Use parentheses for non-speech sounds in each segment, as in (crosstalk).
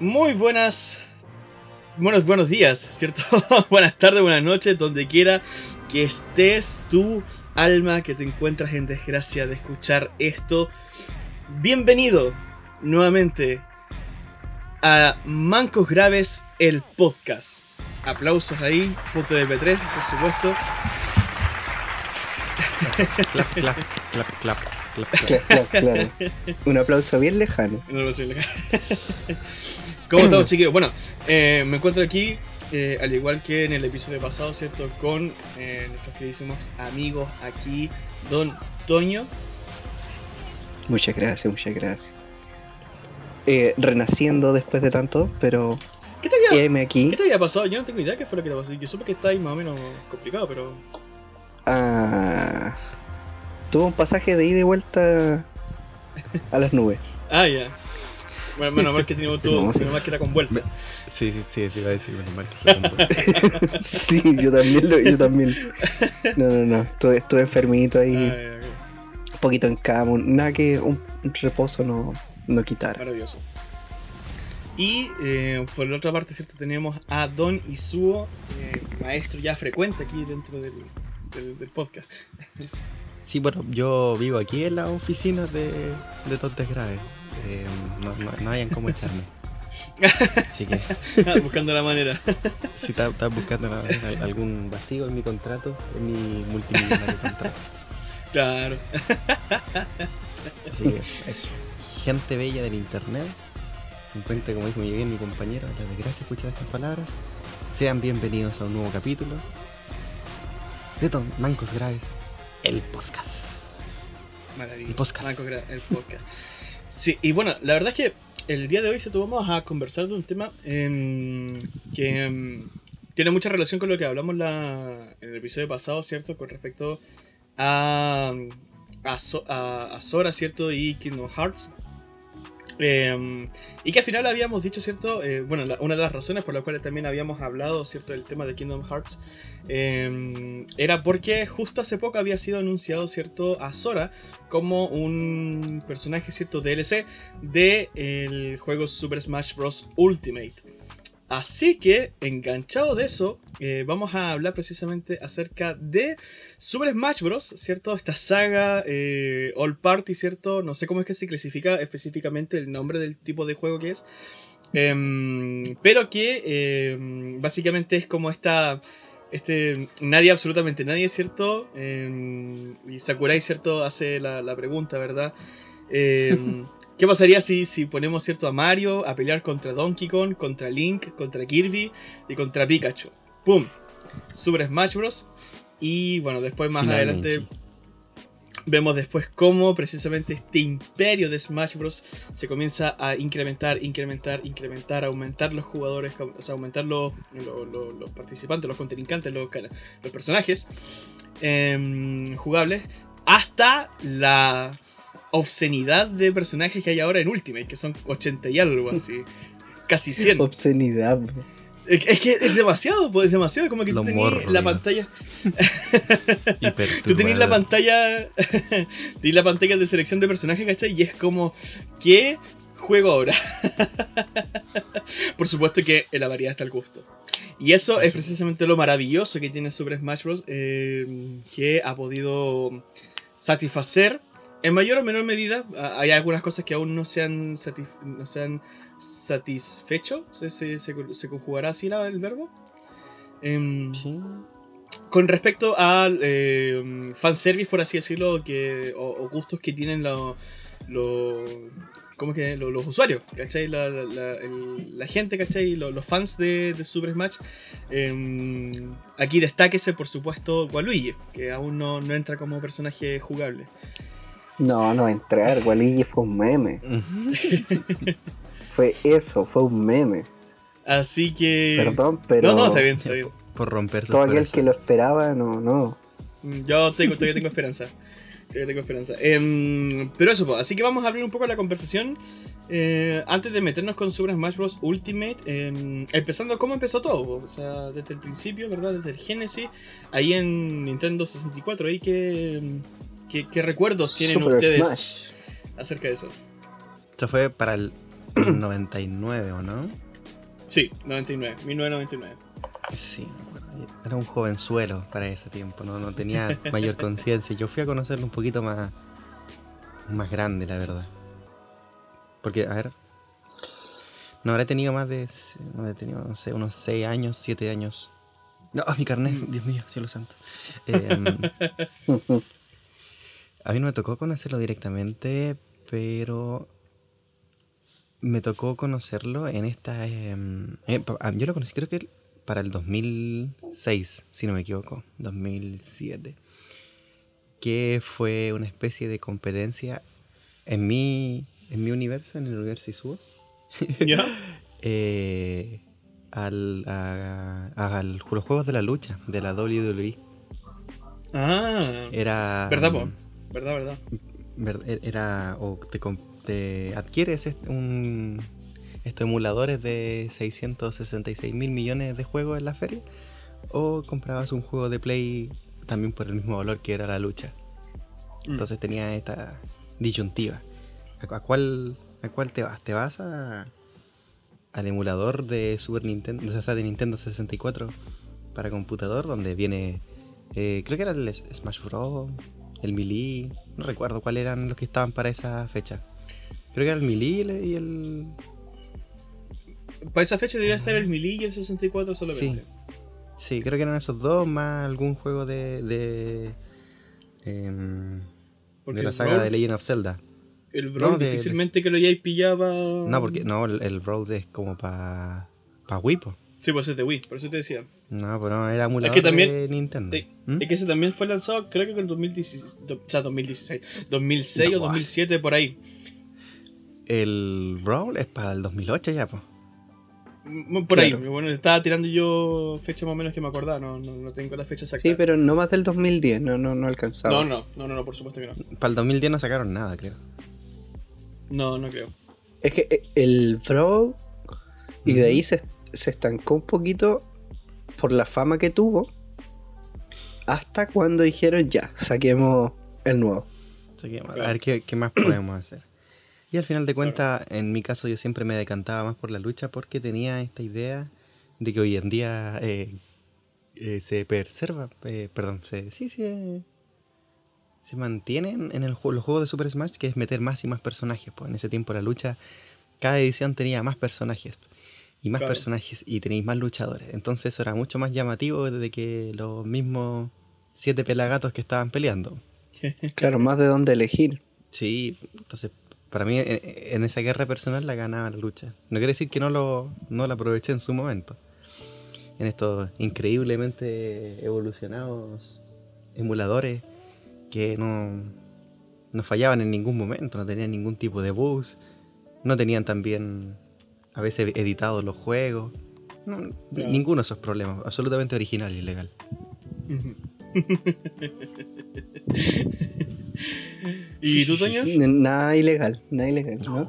Muy buenas. Buenos, buenos días, ¿cierto? (laughs) buenas tardes, buenas noches, donde quiera que estés, tu alma que te encuentras en desgracia de escuchar esto. Bienvenido nuevamente a Mancos Graves, el podcast. Aplausos ahí, punto de P3, por supuesto. clap, clap, clap. Claro, claro, claro. (laughs) Un aplauso bien lejano. Un aplauso bien lejano. (laughs) ¿Cómo estamos, (clears throat) chiquillos? Bueno, eh, me encuentro aquí, eh, al igual que en el episodio pasado, ¿cierto? Con eh, nuestros queridísimos amigos aquí, Don Toño. Muchas gracias, muchas gracias. Eh, renaciendo después de tanto, pero. ¿Qué te, había, aquí. ¿Qué te había pasado? Yo no tengo idea qué fue lo que te pasó. Yo supe que está ahí más o menos complicado, pero. Ah. Tuve un pasaje de ida y vuelta a las nubes. Ah, ya. Bueno, menos mal que teníamos (laughs) todo, No, sí. menos mal que era con vuelta. Sí, sí, sí, sí, iba a decir, menos mal que fue con vos. (laughs) sí, yo también, lo, yo también. No, no, no. Estuve, estuve enfermito ahí, Ah, un poquito en cama. Nada que un, un reposo no, no quitara. Maravilloso. Y eh, por la otra parte, ¿cierto? Tenemos a Don Isuo, eh, maestro ya frecuente aquí dentro del, del, del podcast. Sí, bueno, yo vivo aquí en la oficina de, de Tontes Graves. Eh, no, no, no hayan cómo echarme. (laughs) Así que Ah, Buscando la manera. (laughs) si estás buscando la- algún vacío en mi contrato, en mi multimillonario contrato. Claro. Así que eso. Gente bella del internet. Se encuentra, como dijo muy bien mi compañero, la desgracia escuchar estas palabras. Sean bienvenidos a un nuevo capítulo de Mancos Graves, el podcast. Maravilloso. El podcast. Marco el podcast. Sí, y bueno, la verdad es que el día de hoy se vamos a conversar de un tema em, que em, tiene mucha relación con lo que hablamos la, en el episodio pasado, ¿cierto? Con respecto a, a, So- a- a Sora, ¿cierto? Y Kingdom Hearts. Em, y que al final habíamos dicho, ¿cierto? Eh, bueno, una de las razones por las cuales también habíamos hablado, ¿cierto? Del tema de Kingdom Hearts em, era porque justo hace poco había sido anunciado, ¿cierto? A Sora como un personaje, ¿cierto? DLC del juego Super Smash Bros. Ultimate. Así que, enganchado de eso, eh, vamos a hablar precisamente acerca de Super Smash Bros., ¿cierto? Esta saga eh, All Party, ¿cierto? No sé cómo es que se clasifica específicamente el nombre del tipo de juego que es. Em, pero que em, básicamente es como esta... Este, nadie, absolutamente nadie, ¿cierto? Em, y Sakurai, ¿cierto? Hace la, la pregunta, ¿verdad? (laughs) ¿Qué pasaría si, si ponemos, ¿cierto? A Mario a pelear contra Donkey Kong, contra Link, contra Kirby y contra Pikachu? ¡Pum! Super Smash Bros. Y bueno, después más Finalmente. adelante vemos después cómo precisamente este imperio de Smash Bros. se comienza a incrementar, incrementar, incrementar, aumentar los jugadores, o sea, aumentar los, los, los- los participantes, los contrincantes, los, ca- los personajes em, jugables, hasta la obscenidad de personajes que hay ahora en Ultimate, que son 80 y algo así. (laughs) Casi 100. Obscenidad. bro. Es que es demasiado, pues, es demasiado. Como que Lo tú tenías morro, la pantalla. Tú tenías la pantalla. (laughs) tenías la pantalla de selección de personajes, ¿cachai? Y es como. ¿Qué juego ahora? (laughs) Por supuesto que en la variedad está el gusto. Y eso es precisamente lo maravilloso que tiene Super Smash Bros. eh, que ha podido satisfacer en mayor o menor medida. a- Hay algunas cosas que aún no se han, satis- no se han satisfecho. ¿Se, se, se- se conjugará así la- el verbo? Em, Sí. con respecto al eh, fanservice, por así decirlo, que, o, o gustos que tienen los. ¿Cómo es que? Lo- los usuarios, ¿cachai? La, la- la- el- la gente, ¿cachai? Lo- Los, fans de, de Super Smash. Eh, aquí destáquese, por supuesto, Waluigi, que aún no, no entra como personaje jugable. No, no va a entrar. Waluigi fue un meme. Fue eso, fue un meme. Así que. Perdón, pero. No, no, está bien, está bien. Por romper Todo aquel que lo esperaba, no, no. Yo tengo, todavía tengo esperanza. Todavía tengo esperanza. Em, pero eso, pues, así que vamos a abrir un poco la conversación. eh, antes de meternos con Super Smash Bros. Ultimate, em, empezando cómo empezó todo, o sea, desde el principio, ¿verdad? Desde el Genesis, ahí en Nintendo 64, ahí que, ¿Qué, qué recuerdos tienen Super ustedes Smash. acerca de eso? Esto fue para el (clears throat) 99, ¿o no? Sí, 99, 1999. Sí, me acuerdo. era un jovenzuelo para ese tiempo, no, no tenía (laughs) mayor conciencia. Yo fui a conocerlo un poquito más, más grande, la verdad. Porque, a ver, no habré tenido más de, no habré tenido, no sé, unos 6 años, 7 años. No, mi carnet, Dios mío, cielo santo. Em, (laughs) a mí no me tocó conocerlo directamente, pero me tocó conocerlo en esta... em, eh, ah, yo lo conocí creo que para el 2006, si no me equivoco, 2007, que fue una especie de competencia en mi, en mi universo, en el universo Isuo, ¿Ya? (laughs) eh, al, a, los juegos de la lucha de la WWE. Ah, Era... ¿verdad, po? ¿Verdad, verdad? ver- e- era o te, adquieres un estos emuladores de 666 mil millones de juegos en la feria o comprabas un juego de play también por el mismo valor que era la lucha Mm. entonces tenía esta disyuntiva ¿a, cu- a cuál a cuál te vas te vas a al emulador de Super Nintendo o sea, de Nintendo 64 para computador donde viene eh, creo que era el Smash Bros el Melee no recuerdo cuáles eran los que estaban para esa fecha creo que era el Melee y el, Para esa fecha debería estar el Melee y el 64 solamente. sí creo que eran esos dos más algún juego de de, de la saga Brawl- de Legend of Zelda El Brawl No, de- difícilmente que lo hayáis pillado. no porque no el, el Brawl es como para pa Wii po. Sí, pues es de Wii, por eso te decía. No, pero no, era emulador que también- de Nintendo. Eh, ¿Mm? Es que ese también fue lanzado, creo que en el 2016, do- o sea, 2016, 2006 o No, 2007, por ahí. El Brawl es para el 2008 ya, pues. Por Claro. ahí, bueno, estaba tirando yo fecha más o menos que me acordaba, no, no, no tengo la fecha exacta. Sí, pero no más del 2010, no, no, no alcanzaba. No, no, no, no, no, por supuesto que no. Para el 2010 no sacaron nada, creo. No, no creo. Es que eh, el Brawl, y de ahí se, se estancó un poquito por la fama que tuvo, hasta cuando dijeron ya, saquemos el nuevo. Que, a ver qué, qué más (clears throat) podemos hacer. Y al final de cuentas, en mi caso, yo siempre me decantaba más por la lucha porque tenía esta idea de que hoy en día eh, eh, se preserva, eh, perdón, se, sí, sí, eh, se mantienen en el, los juegos de Super Smash, que es meter más y más personajes. Pues en ese tiempo la lucha, cada edición tenía más personajes. Y más Claro. personajes, y tenéis más luchadores. Entonces eso era mucho más llamativo de que los mismos siete pelagatos que estaban peleando. (laughs) Claro, más de dónde elegir. Sí, entonces para mí en, en esa guerra personal la ganaba la lucha. No quiere decir que no lo no la aproveché en su momento. En estos increíblemente evolucionados emuladores que no, no fallaban en ningún momento, no tenían ningún tipo de bugs, no tenían también a veces editados los juegos. No. Ninguno de esos problemas, absolutamente original y legal. ¿Y tú, Toño? (laughs) Nada ilegal, nada ilegal. ¿no?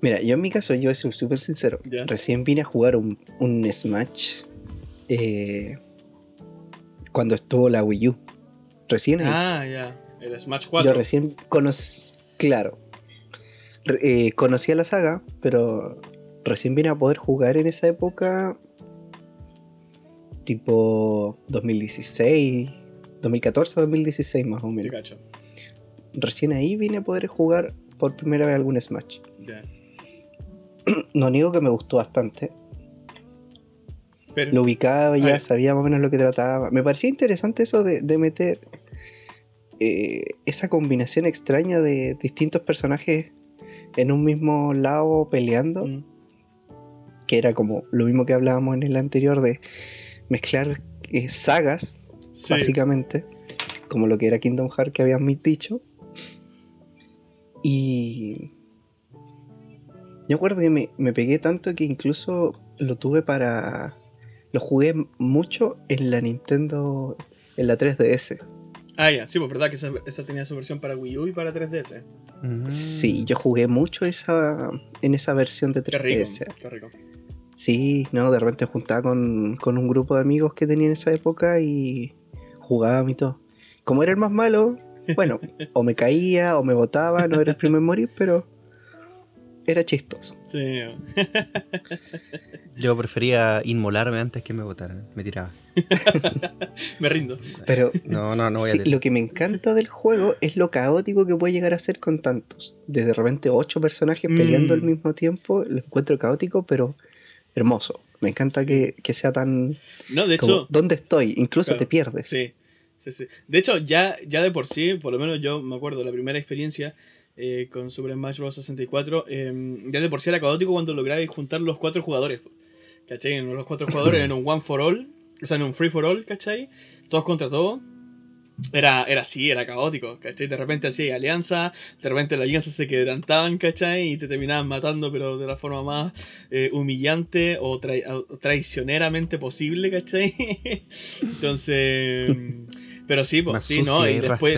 Mira, yo en mi caso, yo voy a ser súper sincero. Recién vine a jugar un, un Smash eh, cuando estuvo la Wii U. Recién. Ah, ya. El Smash 4. Yo recién conocí, claro, eh, conocía la saga, pero recién vine a poder jugar en esa época, tipo 2016, 2014, 2016 más o menos. cacho. Recién ahí vine a poder jugar por primera vez algún Smash. Ya. (clears throat) No niego que me gustó bastante. Pero, Lo ubicaba ya, sabía más o menos lo que trataba. Me parecía interesante eso de, de meter eh, esa combinación extraña de distintos personajes en un mismo lado peleando. Mm, Que era como lo mismo que hablábamos en el anterior de mezclar eh, sagas, sí. básicamente. Como lo que era Kingdom Hearts que habíamos dicho. Y. Yo acuerdo que me, me pegué tanto que incluso lo tuve para. Lo jugué mucho en la Nintendo. En la 3DS. Ah, ya, sí, pues verdad que esa, esa tenía su versión para Wii U y para 3DS. Mm. Sí, yo jugué mucho esa en esa versión de Qué rico, 3DS. qué rico. Sí, no, de repente juntaba con, con un grupo de amigos que tenía en esa época y jugábamos y todo. Como era el más malo, bueno, o me caía o me botaba, no era el primero en morir, pero era chistoso. Sí. (laughs) Yo prefería inmolarme antes que me votaran. Me tiraba. (laughs) Me rindo. Pero No, no, no voy a sí, tirar. lo que me encanta del juego es lo caótico que puede llegar a ser con tantos. De de repente ocho personajes Mm. peleando al mismo tiempo, lo encuentro caótico, pero hermoso. Me encanta Sí. que, que sea tan... No, de como, hecho. ¿Dónde estoy? Incluso Claro, te pierdes. Sí, sí, sí. De hecho, ya, ya de por sí, por lo menos yo me acuerdo, la primera experiencia eh, con Super Smash Bros. 64, eh, ya de por sí era caótico cuando lograbais juntar los cuatro jugadores. ¿Cachai? Los cuatro jugadores en un one for all, o sea, en un free for all, ¿cachai? Todos contra todos. Era, era así, era caótico, ¿cachai? De repente hacía alianza, de repente las alianzas se quebrantaban, ¿cachai? Y te terminaban matando, pero de la forma más eh, humillante o, trai- o traicioneramente posible, ¿cachai? (laughs) Entonces. Pero sí, pues, sí, ¿no? y después.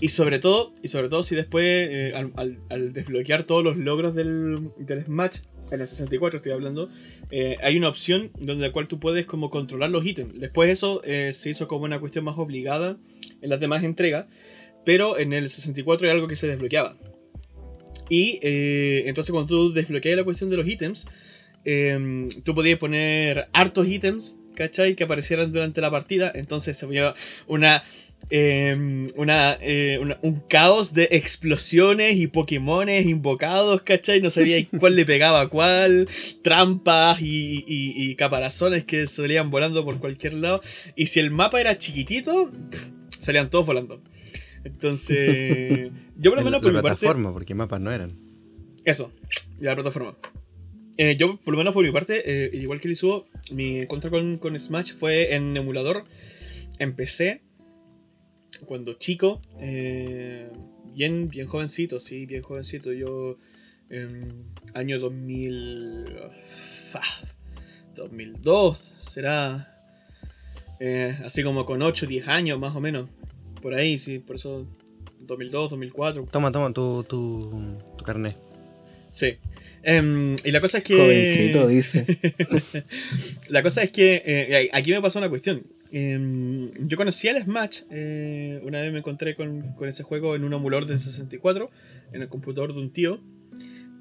Y sobre todo, y sobre todo si después, eh, al, al- al desbloquear todos los logros del, del Smash, en el 64 estoy hablando, eh, hay una opción donde la cual tú puedes como controlar los ítems. Después eso eh, se hizo como una cuestión más obligada en las demás entregas, pero en el 64 hay algo que se desbloqueaba. Y eh, entonces cuando tú desbloqueas la cuestión de los ítems, tú podías poner hartos ítems, ¿cachai? Que aparecieran durante la partida. Entonces se veía una, eh, una, eh, una- un caos de explosiones y Pokémones invocados, ¿cachai? No sabía (laughs) cuál le pegaba a cuál, trampas y, y- y caparazones que salían volando por cualquier lado. Y si el mapa era chiquitito, salían todos volando. Entonces, (laughs) yo por lo En menos la por parte... plataforma, porque mapas no eran. Eso, y la plataforma. Eh, yo, por lo menos por mi parte, eh, igual que Lizuo, mi encuentro con, con Smash fue en emulador. Empecé cuando chico, eh, bien, bien jovencito, sí, bien jovencito. Yo, en año 2000. fa, 2002, será. eh, así como con 8, 10 años más o menos. Por ahí, sí, por eso 2002, 2004. Toma, toma tu, tu, tu carnet. Sí. Em, y la cosa es que. Jovencito, dice. (laughs) La cosa es que eh, aquí me pasó una cuestión. Em, yo conocí al Smash. eh, una vez me encontré con, con ese juego en un emulador de 64, en el computador de un tío.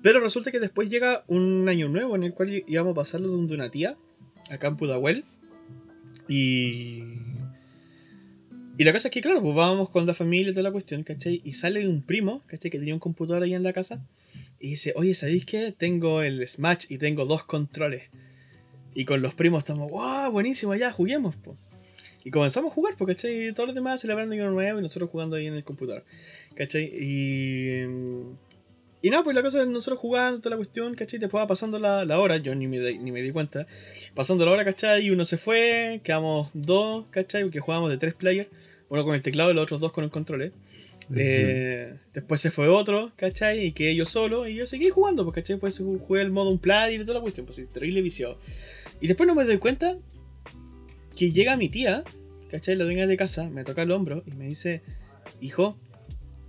Pero resulta que después llega un año nuevo en el cual íbamos a pasarlo donde una tía, acá en Pudahuel. Y. Y la cosa es que, claro, pues vamos con la familia y toda la cuestión, ¿cachai? Y sale un primo, ¿cachai? Que tenía un computador ahí en la casa. Y dice, oye, ¿sabéis qué? Tengo el Smash y tengo dos controles. Y con los primos estamos, wow, buenísimo, ya, juguemos, po. Y comenzamos a jugar, porque ¿cachai? Todos los demás celebrando año nuevo y nosotros jugando ahí en el computador. ¿Cachai? Y. Y no, pues la cosa es nosotros jugando toda la cuestión, ¿cachai? Después va pasando la, la hora, yo ni me, ni me di cuenta. Pasando la hora, ¿cachai? Y uno se fue, quedamos dos, ¿cachai? Porque jugábamos de tres players. Uno con el teclado y los otros dos con el control. ¿eh? Eh, después se fue otro, ¿cachai? Y quedé yo solo y yo seguí jugando, pues, ¿cachai? Pues jugué el modo un player y toda la cuestión, pues terrible viciado. Y después no me doy cuenta que llega mi tía, ¿cachai? La dueña de casa, me toca el hombro y me dice, hijo,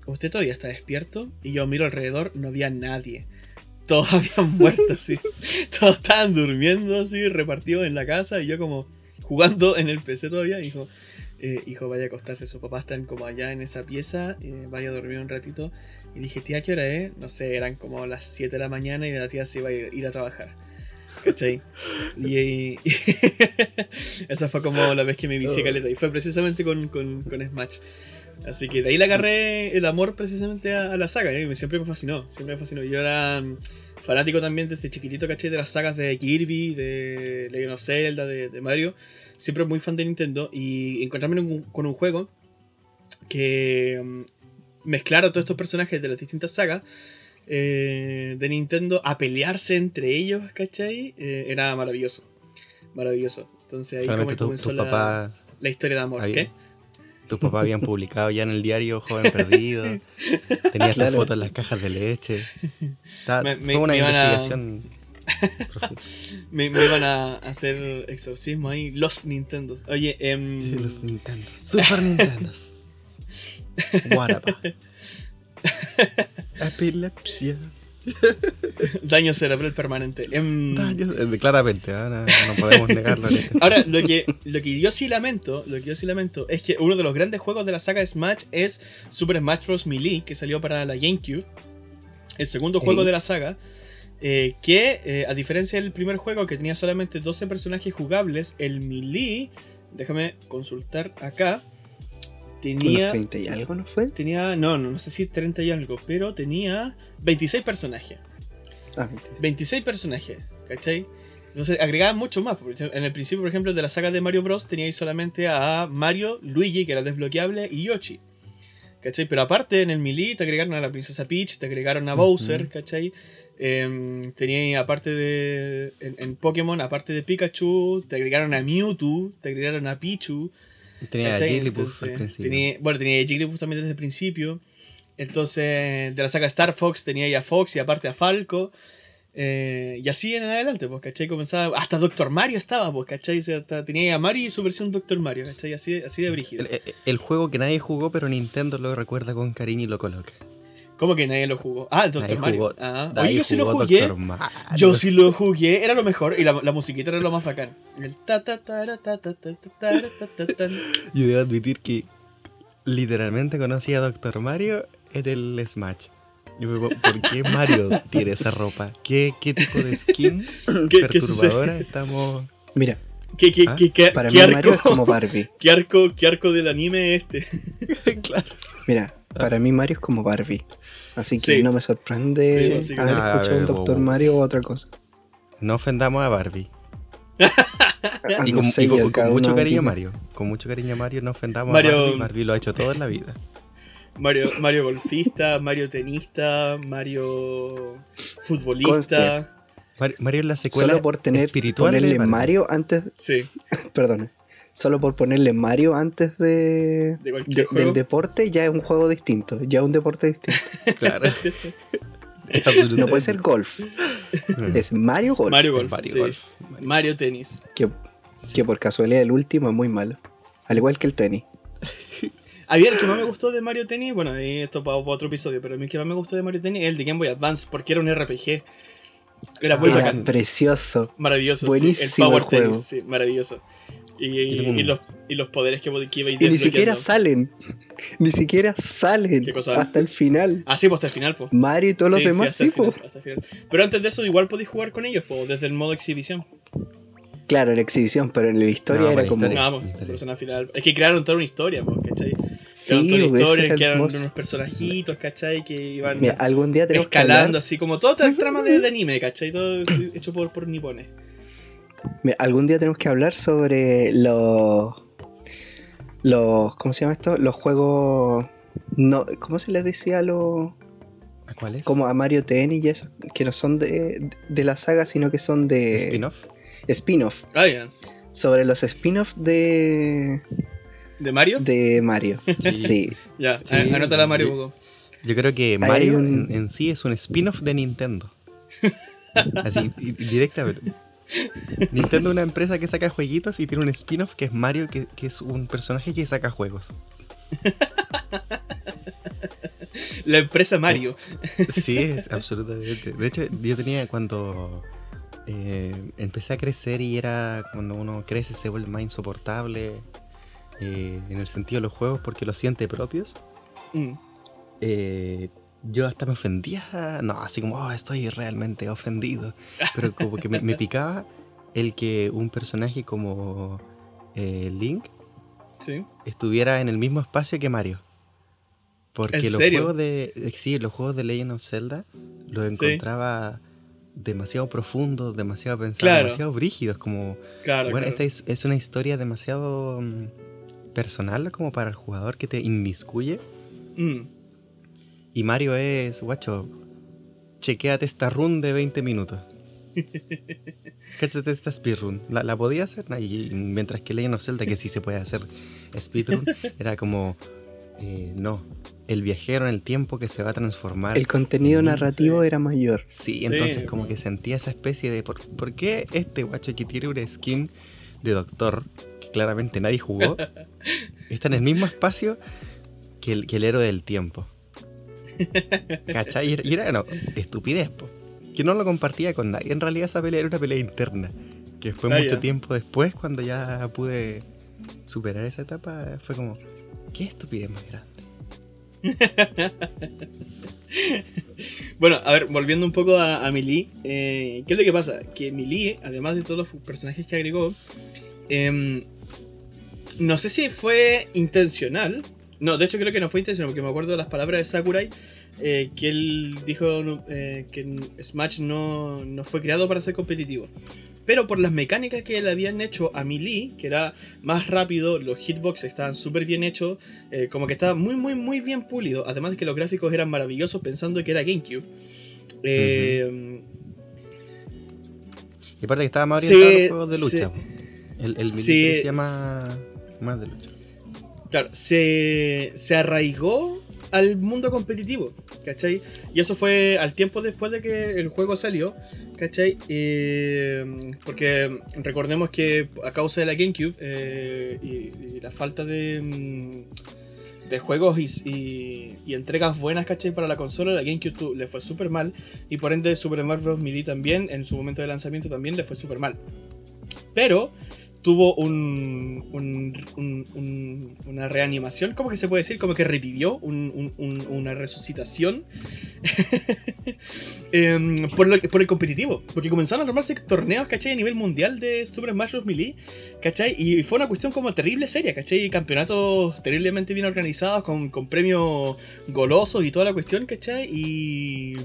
¿usted todavía está despierto? Y yo miro alrededor, no había nadie. Todos (laughs) habían muerto, así. Todos estaban durmiendo, así, repartidos en la casa y yo como jugando en el PC todavía, hijo. Eh, hijo, vaya a acostarse, sus papás están como allá en esa pieza, eh, vaya a dormir un ratito. Y dije, tía, ¿qué hora es? No sé, eran como las 7 de la mañana y la tía se iba a ir, ir a trabajar. ¿Cachai? (laughs) Y, y- (laughs) esa fue como la vez que me vicié caleta. Y fue precisamente con, con, con Smash. Así que de ahí le agarré el amor precisamente a, a la saga. ¿eh? Y me- Siempre me fascinó. Siempre me fascinó. Yo era mm, fanático también desde chiquitito, ¿cachai? De las sagas de Kirby, de Legend of Zelda, de, de Mario. Siempre muy fan de Nintendo. Y encontrarme con un- con un juego que mm, mezclara todos estos personajes de las distintas sagas eh, de Nintendo a pelearse entre ellos, ¿cachai? Eh, era maravilloso. Maravilloso. Entonces ahí como tu- comenzó la, la historia de amor. ¿Qué? tus papás habían publicado ya en el diario Joven Perdido. (laughs) Tenías Claro. tus fotos en las cajas de leche. Está- Me- me- fue una a- investigación. (laughs) Me, me iban a hacer exorcismo ahí, los Nintendos. Oye, em, (laughs) Sí, los Nintendo. Super Nintendo. (laughs) Guarapa. Epilepsia. daño cerebral permanente. Em, Daños- eh, Claramente, ¿ah? no, no podemos negarlo. este- Ahora, lo que, lo que yo sí lamento, lo que yo sí lamento es que uno de los grandes juegos de la saga de Smash es Super Smash Bros. Melee, que salió para la GameCube. El segundo juego de la saga. Eh, que eh, a diferencia del primer juego que tenía solamente 12 personajes jugables, el Melee, déjame consultar acá, tenía... Unos 30 y algo, ¿no fue? Tenía, no, no, no sé si 30 y algo, pero tenía 26 personajes. Ah, 20. 26 personajes, ¿cachai? Entonces agregaban mucho más. En el principio, por ejemplo, de la saga de Mario Bros. teníais solamente a Mario, Luigi, que era desbloqueable, y Yoshi. ¿Cachai? Pero aparte, en el Melee te agregaron a la princesa Peach, te agregaron a Bowser, Ujú. ¿cachai? Eh, tenía aparte de. En, en Pokémon, aparte de Pikachu, te agregaron a Mewtwo, te agregaron a Pichu. Tenía ¿cachai? Jigglypuff Entonces, al principio. tenía- bueno, tenía a Jigglypuff también desde el principio. Entonces, de la saga Star Fox tenía ahí a Fox y aparte a Falco. Eh, y así en adelante, pues, ¿cachai? Comenzaba. Hasta Doctor Mario estaba, pues, ¿cachai? Hasta tenía ahí a Mario y su versión Doctor Mario, ¿cachai? Así, así de brígido. El juego que nadie jugó, pero Nintendo lo recuerda con cariño y lo coloca. ¿Cómo que nadie lo jugó? Ah, el Doctor Nadie Mario. jugó- Ah, Oye, yo sí lo jugué. Yo sí lo jugué, era lo mejor. Y la, la musiquita era lo más bacán. El ta ta ta ra, ta ta ta ta ta ra, ta ta tan. Yo debo admitir que literalmente conocí a Dr. Mario en el Smash. Yo me pregunto, ¿Por qué Mario (laughs) tiene esa ropa? ¿Qué, qué tipo de skin (laughs) ¿Qué, qué perturbadora estamos? Mira, ¿Qué, qué, ¿Ah? qué, qué, para qué mí Mario es arco, como Barbie. (laughs) qué, arco, ¿Qué arco del anime es este? claro. Mira, para mí Mario es como Barbie. Así que Sí. no me sorprende Sí, haber Ah, escuchado a un Doctor wow. Mario o otra cosa. No ofendamos a Barbie. Ah, Y no con, sé, y con- ya con cada mucho cariño a. Mario. Con mucho cariño a Mario no ofendamos Mario- a Barbie. Barbie lo ha hecho todo en la vida. Mario, Mario golfista, Mario tenista, Mario futbolista. Mario, Mario es la secuela Solo por tener espiritual ponerle. Mario antes, Sí, (laughs) perdona, solo por ponerle Mario antes de, del deporte ya es un juego distinto, ya es un deporte distinto. (laughs) Claro. (laughs) No puede ser golf, es Mario Golf, Mario Golf. Mario sí. Golf. Mario tenis. que, que por casualidad el último es muy malo, al igual que el tenis. (laughs) A mí el que más me gustó de Mario Tennis, bueno, ahí esto para, para otro episodio, pero a mí el que más me gustó de Mario Tennis es el de Game Boy Advance, porque era un RPG. Era muy Ah, Era bacán. precioso. Maravilloso. sí. buenísimo El Power el juego. Tennis, sí, maravilloso. Y, y- y los, y los poderes que, que iba Y ni siquiera salen, (laughs) ni siquiera salen ¿Qué cosa? hasta el final. Ah, sí, pues hasta el final, pues. Mario y todos los Sí, sí, demás, hasta sí, el final, po. hasta el final. Pero antes de eso, igual podéis jugar con ellos, pues, desde el modo exhibición. Claro, en la exhibición, pero en la historia No, era para como. historia. No, pues, final. Es que crearon toda una historia, pues, ¿cachai? Sí, Crearon toda una pues, historia, que hermoso. unos personajitos, ¿cachai? Que iban Mira, algún día que escalando, hablar, así como toda la trama de, de (laughs) anime, ¿cachai? Todo hecho por, por nipones. Algún día tenemos que hablar sobre los los ¿cómo se llama esto? Los juegos no, ¿cómo se les decía a los ¿A cuál es? como a Mario Tennis y eso, que no son de, de la saga, sino que son de ¿Spin-off? spin-off, Ah, ya. sobre los spin-off de ¿De Mario? de Mario. (laughs) Sí. Sí. Ya, Sí, a- anótala Mario yo- Hugo. Yo creo que Mario un- en, en sí es un spin-off de Nintendo. (laughs) Así, directamente. (laughs) Nintendo es una empresa que saca jueguitos y tiene un spin-off que es Mario, que, que es un personaje que saca juegos. La empresa Mario. Sí, es absolutamente. De hecho, yo tenía cuando eh, empecé a crecer y era cuando uno crece se vuelve más insoportable eh, en el sentido de los juegos porque los siente propios. Mm. eh, yo hasta me ofendía, no, así como, oh, estoy realmente ofendido. Pero como que me, me picaba el que un personaje como eh, Link Sí. estuviera en el mismo espacio que Mario. Porque ¿En los juegos de. eh, Sí, los juegos de Legend of Zelda los Sí. encontraba demasiado profundos, demasiado pensados, Claro. demasiado brígidos. Como. Claro, bueno, claro. esta es, es una historia demasiado mm, personal como para el jugador que te inmiscuye. Mm. Y Mario es, guacho, chequéate esta run de 20 minutos. (laughs) Cáchate esta speedrun. ¿La, la podía hacer? Nah, y- y mientras que Legend of Zelda, que sí se puede hacer speedrun, (laughs) era como, eh, no, el viajero en el tiempo que se va a transformar. El contenido narrativo sí. era mayor. Sí, Sí, entonces como bueno. que sentía esa especie de, ¿por, por qué este guacho que tiene una skin de doctor, que claramente nadie jugó, (laughs) está en el mismo espacio que el, que el héroe del tiempo? (laughs) ¿Cachai? Y era- no, estupidez, po. Que no lo compartía con nadie. En realidad esa pelea era una pelea interna. Que fue Ah, mucho ya. tiempo después, cuando ya pude superar esa etapa, fue como, ¿qué estupidez más grande? (laughs) Bueno, a ver, volviendo un poco a, a eh, ¿qué es lo que pasa? Que Melee, además de todos los personajes que agregó, em, no sé si fue intencional. No, de hecho creo que no fue intencional, porque me acuerdo de las palabras de Sakurai, eh, que él dijo eh, que Smash no, no fue creado para ser competitivo. Pero por las mecánicas que le habían hecho a Melee, que era más rápido, los hitbox estaban súper bien hechos, eh, como que estaba muy, muy, muy bien pulido. Además de que los gráficos eran maravillosos pensando que era GameCube. Eh, Y aparte que estaba más Se- orientado a los juegos de lucha. se- el el se- Melee parecía más, más de lucha. Claro, se, se arraigó al mundo competitivo, ¿cachai? Y eso fue al tiempo después de que el juego salió, ¿cachai? Eh, porque recordemos que a causa de la GameCube eh, y, la falta de, mm, de juegos y, y- entregas buenas, ¿cachai? Para la consola, la GameCube le fue súper mal y por ende Super Mario Bros. Melee también, en su momento de lanzamiento también le fue súper mal. Pero tuvo un, un- un- un- una reanimación, ¿cómo que se puede decir? Como que revivió, un- un- un- una resucitación (laughs) Em, por, lo- por el competitivo. Porque comenzaron a armarse torneos, ¿cachai? A nivel mundial de Super Smash Bros. Melee, ¿cachai? Y fue una cuestión como terrible seria, ¿cachai? Campeonatos terriblemente bien organizados, con, con premios golosos y toda la cuestión, ¿cachai? Y...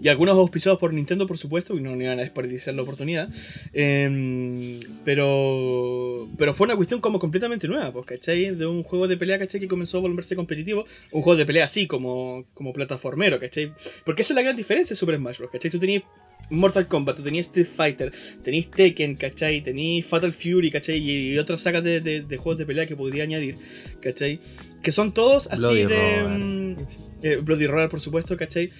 Y algunos auspiciados por Nintendo, por supuesto, y no no iban a desperdiciar la oportunidad. Em, pero pero fue una cuestión como completamente nueva, pues, ¿cachai? De un juego de pelea, ¿cachai? Que comenzó a volverse competitivo. Un juego de pelea así, como, como plataformero, ¿cachai? Porque esa es la gran diferencia de Super Smash Bros., ¿cachai? Tú tenías Mortal Kombat, tú tenías Street Fighter, tenías Tekken, ¿cachai? Tenías Fatal Fury, ¿cachai? Y, y otras sagas de, de- de juegos de pelea que podría añadir, ¿cachai? Que son todos así Bloody de... Roar. mm, eh, Bloody Roar, por supuesto, ¿cachai?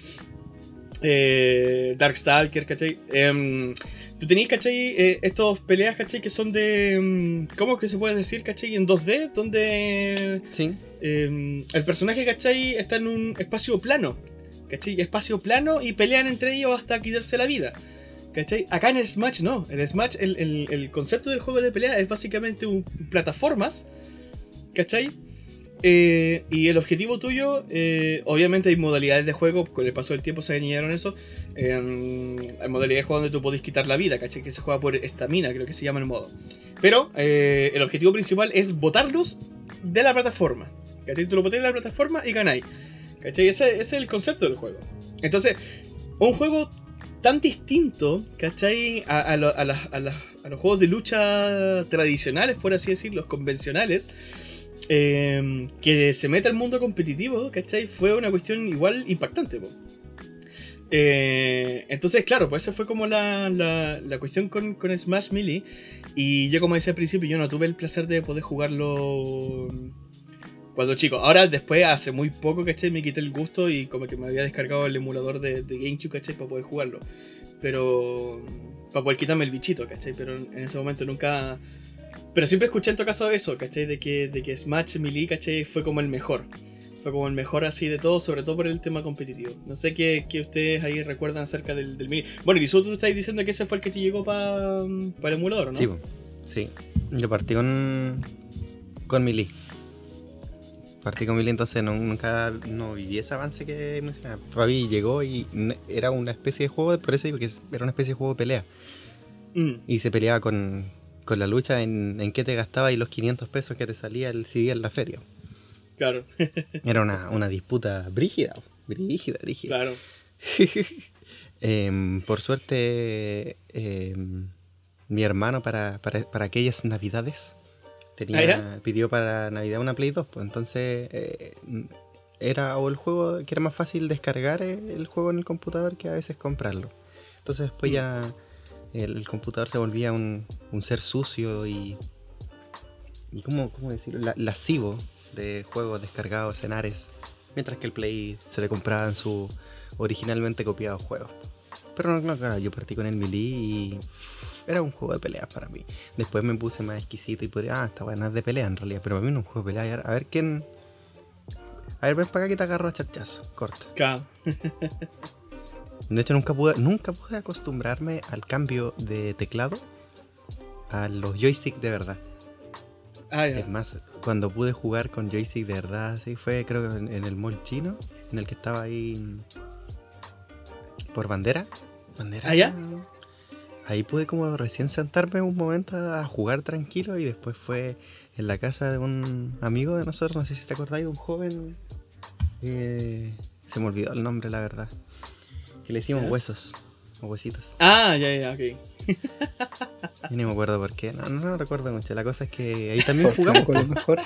Eh, Darkstalker, ¿cachai? Em, tú tenías, ¿cachai? Eh, estos peleas, ¿cachai? Que son de... em, ¿Cómo que se puede decir, ¿cachai? En 2D, donde Sí. em, el personaje, ¿cachai? Está en un espacio plano, ¿cachai? Espacio plano y pelean entre ellos hasta quitarse la vida. ¿Cachai? Acá en el Smash no. En el Smash el, el- el concepto del juego de pelea es básicamente un plataformas. ¿Cachai? Eh, y el objetivo tuyo, eh, obviamente hay modalidades de juego, con el paso del tiempo se añadieron eso. eh, hay modalidades de juego donde tú podés quitar la vida, ¿cachai? Que se juega por estamina, creo que se llama el modo. Pero eh, el objetivo principal es botarlos de la plataforma. ¿Cachai? Tú lo botas de la plataforma y ganáis. ¿Cachai? Ese, ese es el concepto del juego. Entonces, un juego tan distinto, ¿cachai? A, a lo- a las- a los juegos de lucha tradicionales, por así decirlo, los convencionales, eh, que se meta al mundo competitivo, ¿cachai? Fue una cuestión igual impactante. Eh, entonces, claro, pues esa fue como la, la, cuestión con, Smash Melee. Y yo, como decía al principio, yo no tuve el placer de poder jugarlo cuando chico. Ahora, después, hace muy poco, ¿cachai? Me quité el gusto y como que me había descargado el emulador de, de GameCube, ¿cachai? Para poder jugarlo. Pero... Para poder quitarme el bichito, ¿cachai? Pero en ese momento nunca... Pero siempre escuché en todo caso eso, ¿cachai? De que, de que Smash Melee, ¿cachai? Fue como el mejor. Fue como el mejor así de todo, sobre todo por el tema competitivo. No sé qué, qué ustedes ahí recuerdan acerca del, del Melee. Bueno, y tú estás diciendo que ese fue el que te llegó para el emulador, ¿no? Sí, sí. Yo partí con. con Melee. Partí con Melee, entonces no- nunca no viví ese avance que mencionaba. Fabi llegó y era una especie de juego, por eso digo que era una especie de juego de pelea. Mm, Y se peleaba con, con la lucha en, en qué te gastaba y los 500 pesos que te salía el CD en la feria. claro, (laughs) Era una, una disputa brígida, brígida, brígida. claro. (laughs) Em, por suerte, em, mi hermano para, para, para aquellas navidades tenía, ¿Ah, pidió para Navidad una Play 2, pues entonces eh, era o el juego que era más fácil descargar el juego en el computador que a veces comprarlo. Entonces después Mm. ya el, el computador se volvía un, un ser sucio y, y ¿cómo, cómo decirlo? La- lascivo de juegos descargados en Ares, mientras que el Play se le compraban su originalmente copiados juegos. Pero no, no, claro, yo partí con el Melee y era un juego de peleas para mí. Después me puse más exquisito y podría, ah, esta no es de pelea en realidad, pero para mí no es un juego de pelea. A ver quién. A ver, ven para acá que te agarro a charchazo. Corta. Claro. (laughs) De hecho, nunca pude, nunca pude acostumbrarme al cambio de teclado a los joysticks de verdad. Ah, ya. Es más, cuando pude jugar con joystick de verdad, sí fue creo que en, en el mall chino, en el que estaba ahí por bandera. Bandera. ¿Ah, ya? Ahí pude como recién sentarme un momento a jugar tranquilo y después fue en la casa de un amigo de nosotros, no sé si te acordáis, de un joven. eh, se me olvidó el nombre, la verdad. Que le hicimos huesos. O huesitos. Ah, ya, ya, ok. Yo ni me acuerdo por qué. No, no, no recuerdo mucho. La cosa es que ahí también por jugamos. Flaco, a lo mejor.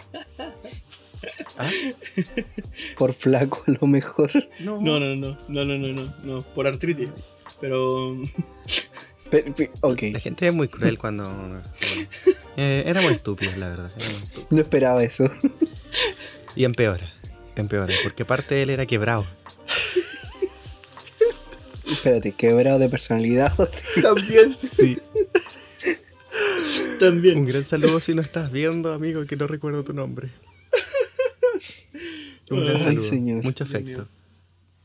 (laughs) ¿Ah? Por flaco, a lo mejor. No, no, no, no, no, no, no, no. Por artritis. Pero. (laughs) Pero. La gente es muy cruel cuando. (laughs) eh, éramos estúpidos, la verdad. No esperaba eso. Y empeora, empeora, porque parte de él era quebrado. Espérate, quebrado de personalidad. (laughs) También, Sí. Un también. gran saludo si no estás viendo, amigo, que no recuerdo tu nombre. Un gran Ay, saludo. señor. Mucho afecto.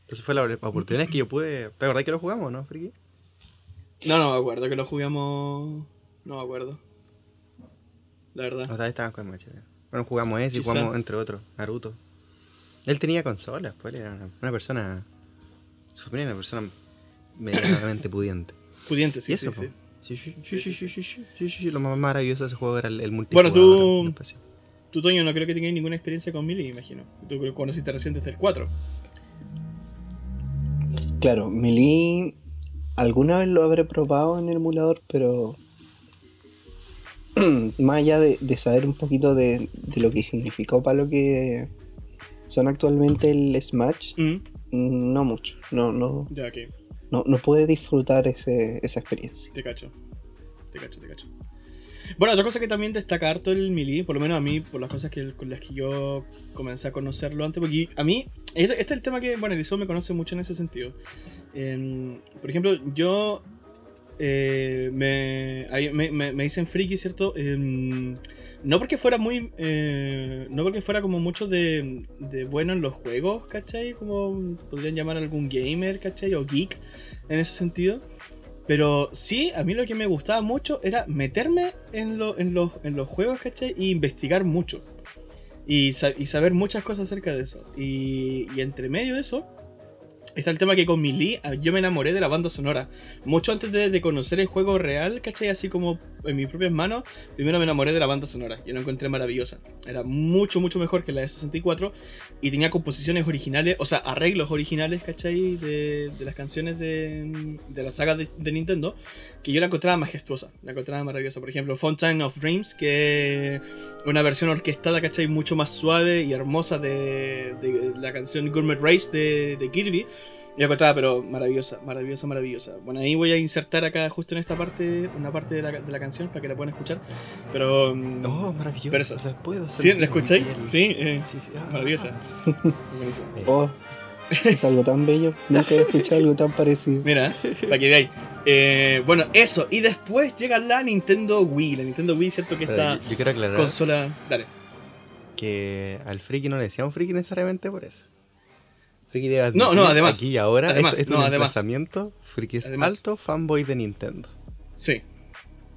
Entonces fue la oportunidad que yo pude. ¿Te acordás que lo jugamos, no, Friki? No, no me acuerdo que lo juguemos. No me acuerdo. La verdad. Otra vez estaban con Machete. Bueno, jugamos ese y jugamos entre otros, Naruto. Él tenía consolas, pues él era una, una persona. Su familia era una persona medianamente pudiente. Pudiente, sí, y eso, sí, sí. Sí, sí, Sí, sí, sí, sí, sí, sí, sí, sí, Lo más maravilloso de ese juego era el, el multijugador. tú- el espacio. Tú, Toño, no creo que tengáis ninguna experiencia con Melee, imagino. Tú conociste recién desde el 4. Claro, Melee alguna vez lo habré probado en el emulador, pero (clears throat) más allá de, de saber un poquito de, de lo que significó para lo que son actualmente el Smash, Mm, no mucho. No, no, ya, ok. No, no pude disfrutar ese- esa experiencia. Te cacho. Te cacho, te cacho. Bueno, otra cosa que también destaca harto el Melee, por lo menos a mí, por las cosas que, con las que yo comencé a conocerlo antes, porque a mí, este, este es el tema que, bueno, Eliseo me conoce mucho en ese sentido. Em, por ejemplo, yo eh, me, me- me dicen friki, ¿cierto? Em, no porque fuera muy. eh, no porque fuera como mucho de, de bueno en los juegos, ¿cachai? Como podrían llamar algún gamer, ¿cachai? O geek en ese sentido. Pero sí, a mí lo que me gustaba mucho era meterme en, lo- en, los, en los juegos, ¿cachai? Y investigar mucho. Y, y saber muchas cosas acerca de eso. Y, y entre medio de eso, está el tema que con Melee ah, yo me enamoré de la banda sonora. Mucho antes de, conocer el juego real, ¿cachai? Así como en mis propias manos, primero me enamoré de la banda sonora. Yo la encontré maravillosa. Era mucho, mucho mejor que la de 64. Y tenía composiciones originales, o sea, arreglos originales, ¿cachai? De, de las canciones de, de la saga de, de Nintendo. Que yo la encontraba majestuosa, la encontraba maravillosa. Por ejemplo, Fountain of Dreams, que una versión orquestada, ¿cachai? Mucho más suave y hermosa de, de la canción Gourmet Race de, de Kirby. Yo la encontraba, pero maravillosa, maravillosa, maravillosa. Bueno, ahí voy a insertar acá, justo en esta parte, una parte de la, de la canción para que la puedan escuchar. Pero. mm, Oh, maravilloso. Pero eso- ¿La puedo ¿Sí? sentir ¿La escucháis? Sí, eh, Sí, sí. ah. maravillosa. (laughs) Buenísimo. Oh, es algo tan bello. Nunca he escuchado algo tan parecido. Mira, para que veáis. Eh, bueno, eso. Y después llega la Nintendo Wii. La Nintendo Wii, ¿cierto? Que yo, quiero aclarar consola. Dale. que al friki no le decíamos friki necesariamente por eso. Friki debe No, no, además. Aquí y ahora, Además, esto, esto no, es un además. Friki es Además. alto fanboy de Nintendo. Sí,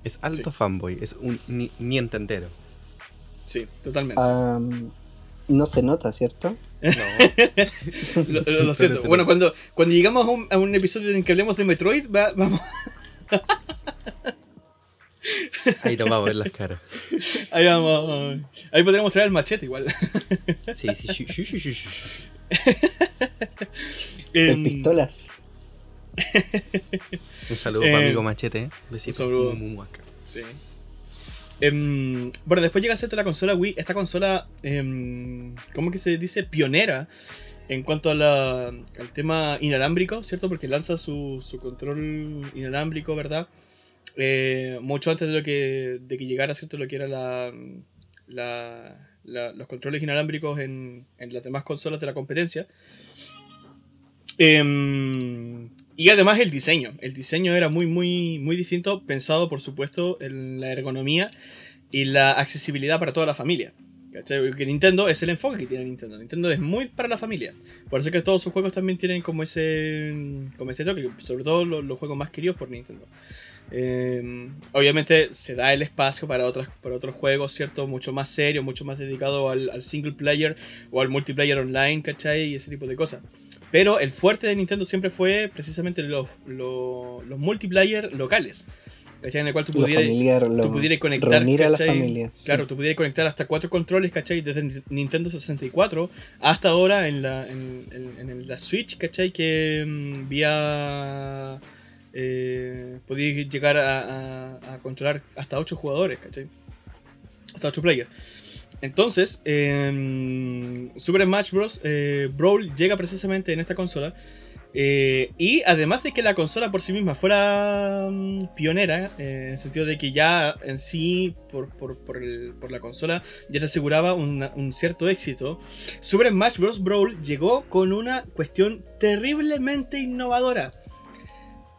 Es alto Sí. fanboy, es un ni, nientendero. sí, totalmente. Am, no se nota, ¿cierto? No. (laughs) Lo, lo- siento. Bueno, cuando, cuando llegamos a un, a un episodio en el que hablemos de Metroid, va- vamos. (laughs) Ahí nos vamos a ver las caras. Ahí vamos. Ahí podríamos traer el machete igual. (laughs) Sí, sí, sí, sí, sí, sí, sí. El Em, pistolas. Un saludo Eh, para amigo Machete. ¿eh? Besito. saludo. Sí. Em, bueno, después llega a ser la consola Wii. Esta consola, em, ¿cómo que se dice? Pionera en cuanto a la- al tema inalámbrico, ¿cierto? Porque lanza su, su control inalámbrico, ¿verdad? Eh, mucho antes de lo que, de que llegara, ¿cierto? Lo que era la, los controles inalámbricos en, en las demás consolas de la competencia. Em, y además el diseño. El diseño era muy, muy, muy distinto, pensado, por supuesto, en la ergonomía y la accesibilidad para toda la familia. ¿Cachai? Porque Nintendo es el enfoque que tiene Nintendo. Nintendo es muy para la familia. Por eso es que todos sus juegos también tienen como ese, como ese toque, sobre todo los, juegos más queridos por Nintendo. Eh, obviamente se da el espacio para, otras, para otros juegos, ¿cierto? Mucho más serio, mucho más dedicado al, al single player o al multiplayer online, ¿cachai? Y ese tipo de cosas. Pero el fuerte de Nintendo siempre fue precisamente los, los, los multiplayer locales. ¿Cachai? En el cual tú pudieras, familiar, lo- tú pudieras conectar. a la ¿cachai? familia, sí. Claro, tú pudieras conectar hasta cuatro controles, ¿cachai? Desde Ni- Nintendo 64 hasta ahora en la, en, en- la Switch, ¿cachai? Que mm, vía. Eh, podías llegar a, a- a controlar hasta 8 jugadores, ¿cachai? Hasta 8 players. Entonces, em, Super Smash Bros. eh, Brawl llega precisamente en esta consola. eh, y además de que la consola por sí misma fuera mm, pionera, eh, en el sentido de que ya en sí, por, la consola, ya te aseguraba un cierto éxito, Super Smash Bros. Brawl llegó con una cuestión terriblemente innovadora.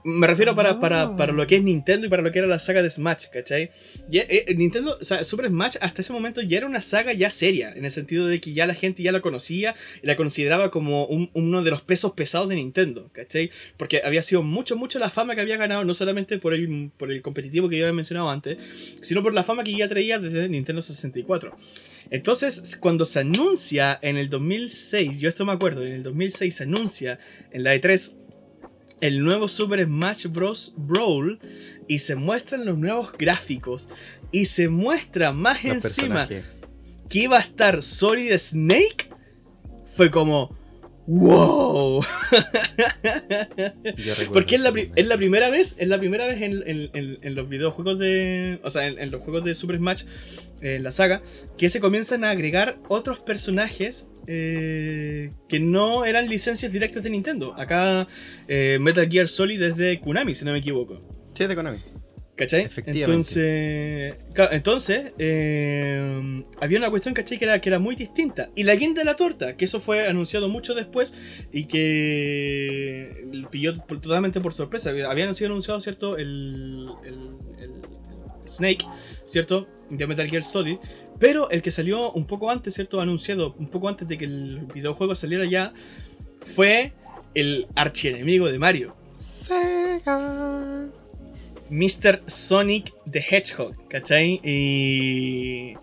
Me refiero para, para, para lo que es Nintendo y para lo que era la saga de Smash, ¿cachai? Ya, eh, Nintendo, o sea, Super Smash hasta ese momento ya era una saga ya seria, en el sentido de que ya la gente ya la conocía y la consideraba como un- uno de los pesos pesados de Nintendo, ¿cachai? Porque había sido mucho, mucho la fama que había ganado, no solamente por el, por el competitivo que ya había mencionado antes, sino por la fama que ya traía desde Nintendo 64. Entonces, cuando se anuncia en el 2006, yo esto me acuerdo, en el 2006 se anuncia en la E3 el nuevo Super Smash Bros. Brawl y se muestran los nuevos gráficos y se muestra más Los encima personajes. que iba a estar Solid Snake, fue como ¡Wow! (laughs) Porque es la, es la primera vez, es la primera vez en, en- en- en los videojuegos de. O sea, en, en los juegos de Super Smash, eh, la saga, que se comienzan a agregar otros personajes eh, que no eran licencias directas de Nintendo. Acá eh, Metal Gear Solid es de Konami, si no me equivoco. Sí, es de Konami. ¿Cachai? Entonces, claro, entonces eh, había una cuestión, ¿cachai? Que era, que era muy distinta. Y la guinda de la torta, que eso fue anunciado mucho después y que pilló totalmente por sorpresa. Habían sido anunciados, ¿cierto? El- el Snake, ¿cierto? De Metal Gear Solid. Pero el que salió un poco antes, ¿cierto? Anunciado un poco antes de que el videojuego saliera ya, fue el archienemigo de Mario. Sega. Mr. Sonic the Hedgehog, ¿cachai? Y,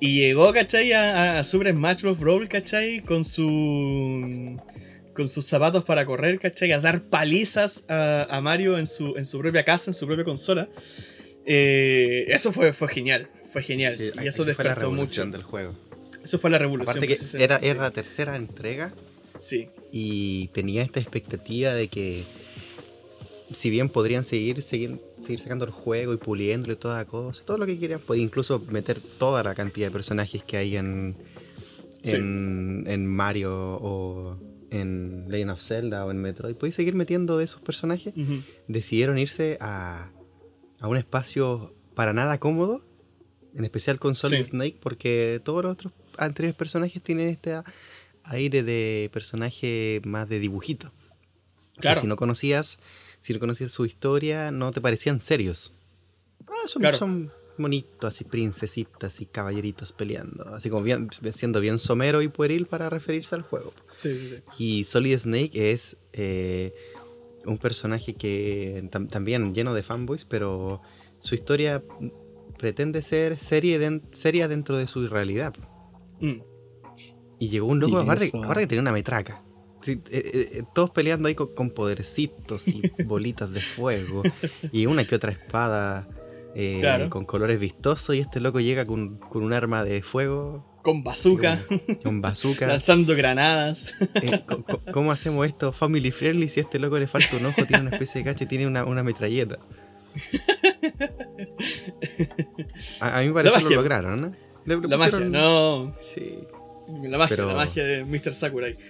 y llegó, ¿cachai? A, a Super Smash Bros. Brawl, ¿cachai? Con su con sus zapatos para correr, ¿cachai? A dar palizas a, a Mario en su, en su propia casa, en su propia consola. Eh, eso fue, fue genial, fue genial. Sí, y eso aquí fue la despertó mucho. revolución del juego. Eso fue la revolución. Aparte que precisamente, era, era la tercera entrega Sí, y tenía esta expectativa de que si bien podrían seguir, seguir, seguir sacando el juego y puliéndolo y toda cosa, todo lo que quieran, podía incluso meter toda la cantidad de personajes que hay en, Sí. en, Mario o en Legend of Zelda o en Metroid, podéis seguir metiendo de esos personajes. Decidieron irse a, a un espacio para nada cómodo, en especial con Solid Sí. Snake, porque todos los otros anteriores personajes tienen este aire de personaje más de dibujito. Que Claro. si no conocías, si no conocías su historia, no te parecían serios. Ah, son, Claro. son monitos, así princesitas y caballeritos peleando. Así como bien, siendo bien somero y pueril para referirse al juego. sí, sí, sí. Y Solid Snake es eh, un personaje que tam- también lleno de fanboys, pero su historia pretende ser serie seria dentro de su realidad. Mm. Y llegó un loco, aparte, aparte que tenía una metraca. Sí, eh, eh, todos peleando ahí con, con podercitos y (laughs) bolitas de fuego. Y una que otra espada eh, Claro. con colores vistosos. Y este loco llega con, con un arma de fuego, Con bazooka, con bazooka. (laughs) lanzando granadas. ¿Cómo hacemos esto family friendly si a este loco le falta un ojo, tiene una especie de cacha y tiene una, una metralleta? (laughs) A, a mí me parece que lo lograron, ¿no? Le- le La magia, no. Sí. La magia, Pero- la magia de Mr. Sakurai. (laughs)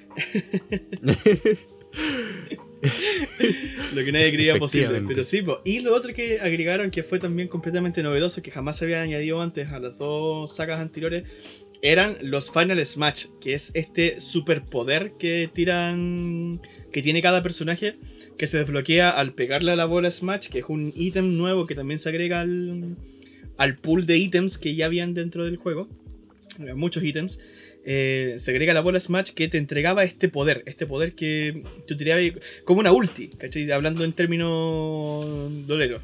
lo que nadie creía posible. Pero sí, po. y lo otro que agregaron que fue también completamente novedoso, que jamás se había añadido antes a las dos sagas anteriores, eran los Final Smash, que es este superpoder que tiran, que tiene cada personaje, que se desbloquea al pegarle a la bola Smash, que es un ítem nuevo que también se agrega al, al pool de ítems que ya habían dentro del juego. Muchos ítems. Eh, se agrega la bola Smash que te entregaba este poder. Este poder que tú tirabas como una ulti, ¿cachai? Hablando en términos doleros.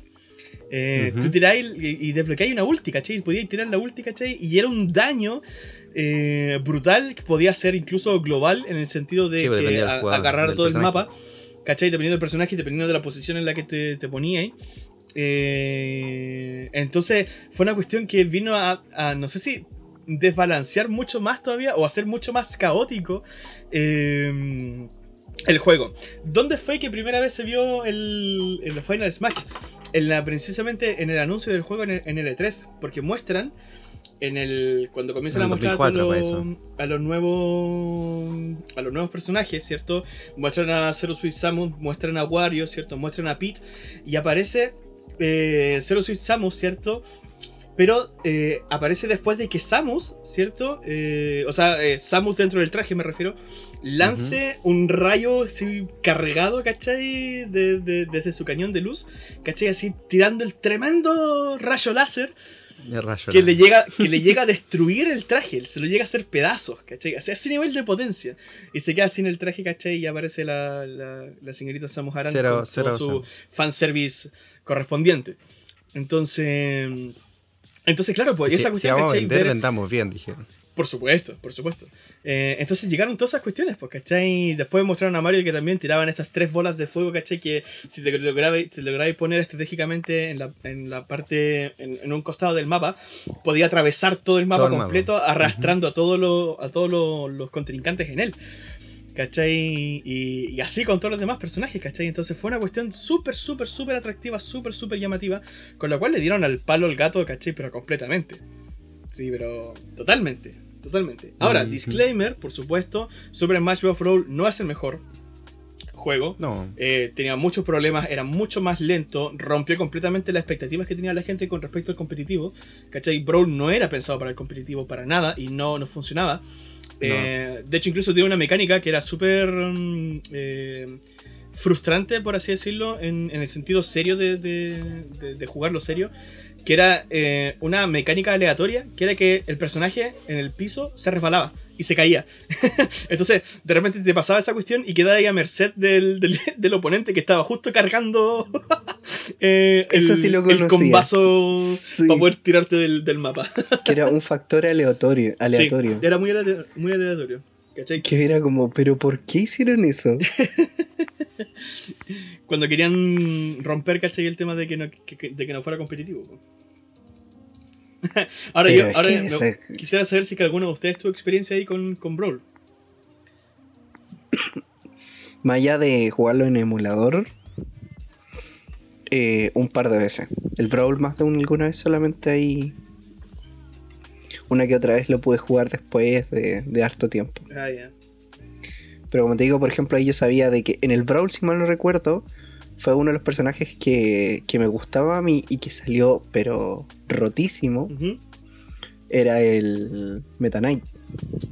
Eh, Ujú. Tú tirabas y, y desbloqueabas una ulti, ¿cachai? Podías tirar la ulti, ¿cachai? Y era un daño eh, brutal, que podía ser incluso global en el sentido de Sí, pues, a- agarrar todo el mapa, ¿cachai? Dependiendo del personaje y dependiendo de la posición en la que te, te ponía ahí. Eh, entonces fue una cuestión que vino a, a, no sé si desbalancear mucho más todavía o hacer mucho más caótico eh, el juego. ¿Dónde fue que primera vez se vio el, el Final Smash? En la, precisamente en el anuncio del juego en el, en el E3, porque muestran en el cuando comienzan En a mostrar a 2004 todos fue los, a los nuevos a los nuevos personajes, ¿cierto? Muestran a Zero Suit Samus, muestran a Wario, ¿cierto? Muestran a Pete y aparece eh, Zero Suit Samus, ¿cierto? Pero eh, aparece después de que Samus, ¿cierto? Eh, o sea, eh, Samus dentro del traje me refiero, lance un rayo así cargado, ¿cachai? De- de- desde su cañón de luz, ¿cachai? Así tirando el tremendo rayo láser rayo que le, llega, que le llega a (laughs) destruir el traje, se lo llega a hacer pedazos, ¿cachai? O sea, ese nivel de potencia. Y se queda sin el traje, ¿cachai? Y aparece la, la, la señorita Samus Aran Cero- con cero todo su Samus. fanservice correspondiente. Entonces... Entonces, claro, pues, y Si- esa si cuestión, vamos a vender, vendamos bien, dijeron. por supuesto, por supuesto. Eh, entonces llegaron todas esas cuestiones, pues, ¿cachai? Después mostraron a Mario que también tiraban estas tres bolas de fuego, ¿cachai? Que si te lograbais, si lograbais poner estratégicamente en la, en la parte, en, en un costado del mapa, podía atravesar todo el mapa Todo el mapa. completo, arrastrando a todos los, a todos los, los contrincantes en él. ¿Cachai? Y, y así con todos los demás personajes, ¿cachai? Entonces fue una cuestión súper, súper, súper atractiva, súper, súper llamativa, con la cual le dieron al palo al gato, ¿cachai? Pero completamente. Sí, pero totalmente, totalmente. Ahora, disclaimer, por supuesto, Super Smash Bros. Brawl no es el mejor juego. No. Eh, tenía muchos problemas, era mucho más lento, rompió completamente las expectativas que tenía la gente con respecto al competitivo. ¿Cachai? Brawl no era pensado para el competitivo para nada y no, no funcionaba. Eh, de hecho, incluso tiene una mecánica que era súper mm, eh, frustrante, por así decirlo, en, el sentido serio de jugarlo serio. Que era eh, una mecánica aleatoria, que era que el personaje en el piso se resbalaba y se caía. (laughs) Entonces, de repente te pasaba esa cuestión y quedaba ahí a merced del, del- (laughs) del oponente que estaba justo cargando (laughs) eh, el, Eso sí lo el combazo Sí. para poder tirarte del, del mapa. Que era un factor aleatorio. aleatorio. Sí, era muy aleatorio. Muy aleatorio ¿cachai? Que era como, ¿pero por qué hicieron eso? Cuando querían romper, ¿cachai? El tema de que no, que- de que no fuera competitivo. (laughs) ahora Pero yo ahora que me- ese- quisiera saber si que alguno de ustedes tuvo experiencia ahí con, con Brawl. (coughs) Más allá de jugarlo en emulador, eh, un par de veces. El Brawl más de una alguna vez solamente ahí. Una que otra vez lo pude jugar después de, de harto tiempo. Ah. Pero como te digo, por ejemplo, ahí yo sabía de que en el Brawl, si mal no recuerdo, fue uno de los personajes que, que me gustaba a mí y que salió, pero rotísimo, era el Meta Knight.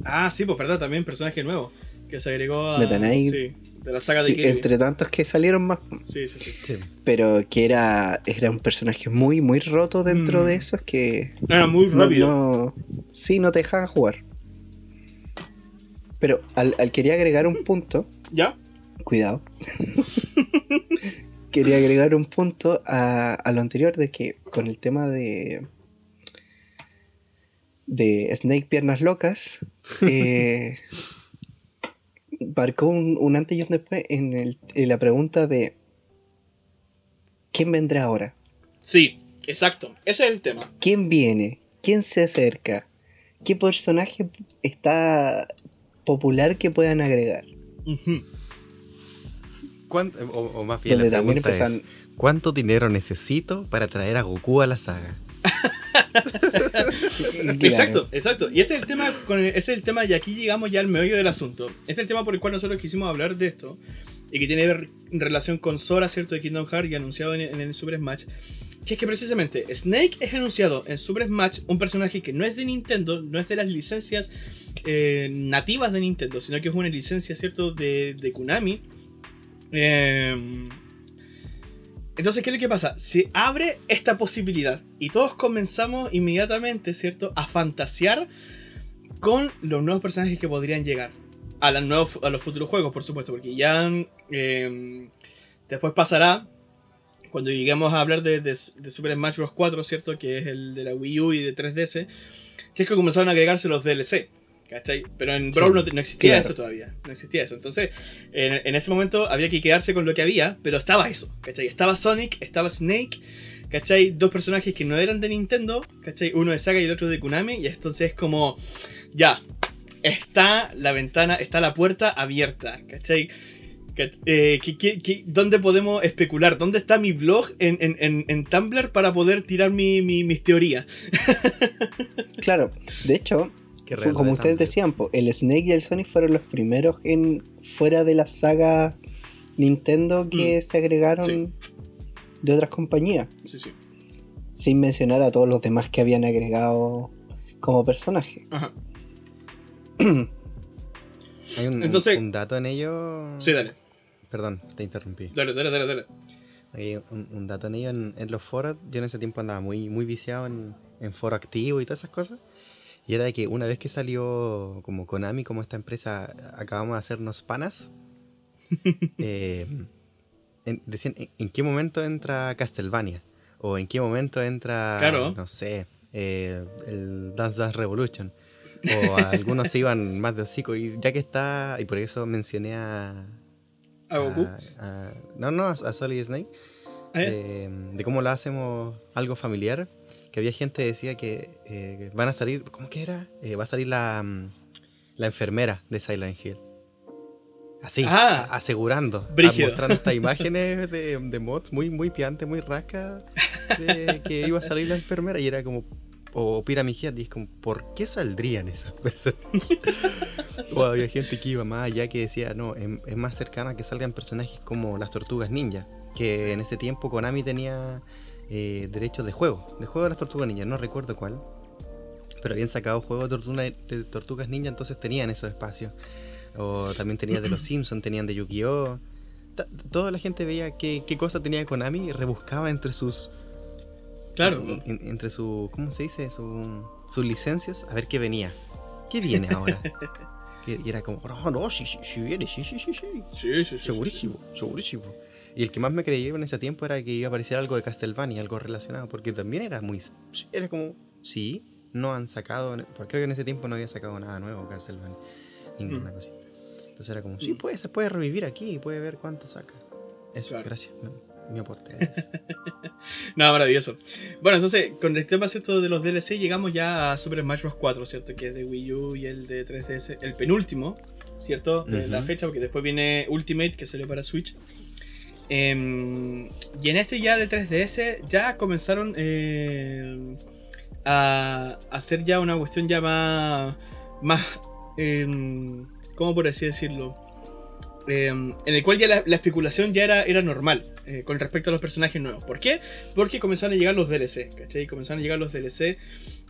Ah, sí, pues verdad, también personaje nuevo. Que se agregó a. Meta Knight. Sí, de la saga Sí, de Kirby. entre tantos que salieron más, Sí, sí, sí. Sí. pero que era, era un personaje muy, muy roto dentro Mm. de esos que era muy no, rápido. no- sí, no te dejaban jugar. Pero al, al quería agregar un punto, ¿Ya? Cuidado. (laughs) quería agregar un punto a, a lo anterior de que con el tema de de Snake Piernas Locas eh, (laughs) marcó un, un antes y un después en, el- en la pregunta de ¿quién vendrá ahora? Sí, exacto. Ese es el tema. ¿Quién viene? ¿Quién se acerca? ¿Qué personaje está popular que puedan agregar? ¿Cuánto- o, o más bien, la también pregunta es, ¿cuánto dinero necesito para traer a Goku a la saga? (laughs) (laughs) Exacto, exacto. Y este es el tema, con el- este es el tema, y aquí llegamos ya al meollo del asunto. Este es el tema por el cual nosotros quisimos hablar de esto, y que tiene ver- relación con Sora, ¿cierto? De Kingdom Hearts y anunciado en, en el Super Smash. Que es que precisamente Snake es anunciado en Super Smash, un personaje que no es de Nintendo, no es de las licencias eh, nativas de Nintendo, sino que es una licencia, ¿cierto? De, de Konami. Eh, entonces, ¿qué es lo que pasa? Se abre esta posibilidad y todos comenzamos inmediatamente, ¿cierto? A fantasear con los nuevos personajes que podrían llegar. A, las nuevos, a los futuros juegos, por supuesto, porque ya eh, después pasará cuando lleguemos a hablar de Super Smash Bros. 4, ¿cierto? Que es el de la Wii U y de 3DS, que es que comenzaron a agregarse los DLC. ¿Cachai? Pero en Brawl no, no existía claro. eso todavía. No existía eso. Entonces, en, en ese momento había que quedarse con lo que había, pero estaba eso. ¿Cachai? Estaba Sonic, estaba Snake, ¿cachai? Dos personajes que no eran de Nintendo, ¿cachai? Uno de Saga y el otro de Konami. Y entonces es como, ya, está la ventana, está la puerta abierta, ¿cachai? Cach- eh, ¿qué- qué- qué- dónde podemos especular? ¿Dónde está mi blog en, en, en, en Tumblr para poder tirar mi, mi- mis teorías? (laughs) Claro, de hecho, fue como de ustedes decían, po, el Snake y el Sonic fueron los primeros en fuera de la saga Nintendo que Mm, se agregaron sí. de otras compañías, Sí, sí. sin mencionar a todos los demás que habían agregado como personaje. Ajá. (clears throat) Hay un, un- Entonces- un dato en ello. Sí, dale. Perdón, te interrumpí. Dale, dale, dale, dale. Hay un, un dato en ello en, en los foros. Yo en ese tiempo andaba muy, muy viciado en, en foro activo y todas esas cosas. Y era de que una vez que salió como Konami, como esta empresa, acabamos de hacernos panas. (laughs) eh, en- decían, ¿en, qué momento entra Castlevania? O en qué momento entra, Claro. no sé, eh, el Dance Dance Revolution. O algunos se iban (laughs) más de hocico. Y ya que está, y por eso mencioné a... ¿A Goku? a- a- no, no, a a Solid Snake ¿Eh? de, de cómo lo hacemos algo familiar. Que había gente que decía que eh, van a salir, ¿cómo que era? Eh, va a salir la, mm, la enfermera de Silent Hill. Así, Ah. a- asegurando, a- mostrando estas (laughs) imágenes de, de mods muy, muy piantes, muy rascas, de que iba a salir la enfermera y era como, o Pyramid Head, y es como, ¿por qué saldrían esas personas? (laughs) o había gente que iba más allá que decía, no, es, es más cercano a que salgan personajes como las tortugas ninja, que en ese tiempo Konami tenía eh, derechos de juego, de juego de las tortugas ninja, no recuerdo cuál. Pero habían sacado juegos de, de tortugas ninja, entonces tenían esos espacios. O también tenían de los (clears throat) Simpsons, tenían de Yu-Gi-Oh! Toda la gente veía qué, qué cosa tenía Konami y rebuscaba entre sus Claro. en- en- entre su. ¿Cómo se dice? Su- sus licencias, a ver qué venía. ¿Qué viene ahora? (laughs) Y era como, no, no, sí, sí, sí viene, sí, sí, sí, sí. Sí, sí, sí, sí. Segurísimo, segurísimo. Y el que más me creía en ese tiempo era que iba a aparecer algo de Castlevania, algo relacionado, porque también era muy. Era como, sí, no han sacado. Porque creo que en ese tiempo no había sacado nada nuevo Castlevania, ninguna Mm. cosita. Entonces era como, sí, puede, se puede revivir aquí, puede ver cuánto saca. Eso, Claro. gracias. Mi, mi aporte. (laughs) No, maravilloso. Bueno, entonces, con el tema ¿cierto? de los DLC, llegamos ya a Super Smash Bros. 4, ¿cierto? Que es de Wii U y el de 3DS, el penúltimo, ¿cierto? De la Ujú. fecha, porque después viene Ultimate, que salió para Switch. Em, y en este ya de 3DS, ya comenzaron eh, a hacer ya una cuestión ya más. más em, ¿Cómo por así decirlo? Em, en el cual ya la, la especulación ya era, era normal eh, con respecto a los personajes nuevos. ¿Por qué? Porque comenzaron a llegar los DLC, ¿cachai? Comenzaron a llegar los DLC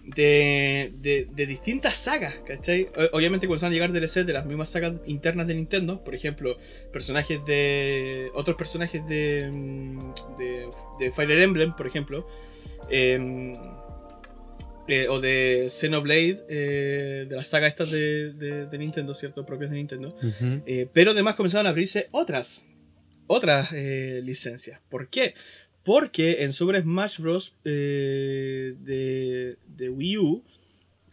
de, de, de distintas sagas, ¿cachai? Obviamente comenzaron a llegar DLC de las mismas sagas internas de Nintendo, por ejemplo, personajes de... otros personajes de, mm, de, de Fire Emblem, por ejemplo. em, eh, o de Xenoblade, eh, de las sagas estas de, de- Nintendo, ¿cierto? Propias de Nintendo. Eh, pero además comenzaron a abrirse otras, otras licencias. ¿Por qué? Porque en Super Smash Bros. eh, de, de Wii U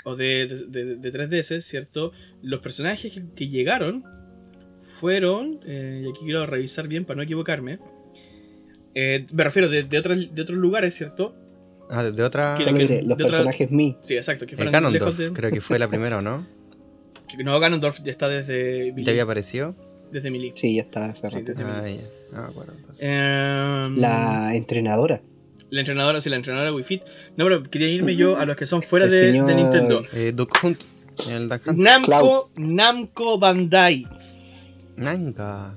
o de, de- de- de 3DS, ¿cierto? Los personajes que, que llegaron fueron, eh, y aquí quiero revisar bien para no equivocarme, eh, me refiero de, de, otros, de otros lugares, ¿cierto? Ah, de, de otra. Que- los de otra- personajes Mi. Sí, exacto, que Eh, fueron Ganondorf, lejos creo que fue la primera, ¿o no? (laughs) que no, Ganondorf ya está desde ¿Ya había aparecido? Desde Melee. Sí, ya está hace Sí, rato. Ah, ya. No me acuerdo entonces. Em, La entrenadora. La entrenadora, sí, la entrenadora Wii Fit. No, pero quería irme yo a los que son fuera de, Nintendo. Eh, Duck Hunt. El Duck Hunt. Namco, Namco Bandai. Nanga.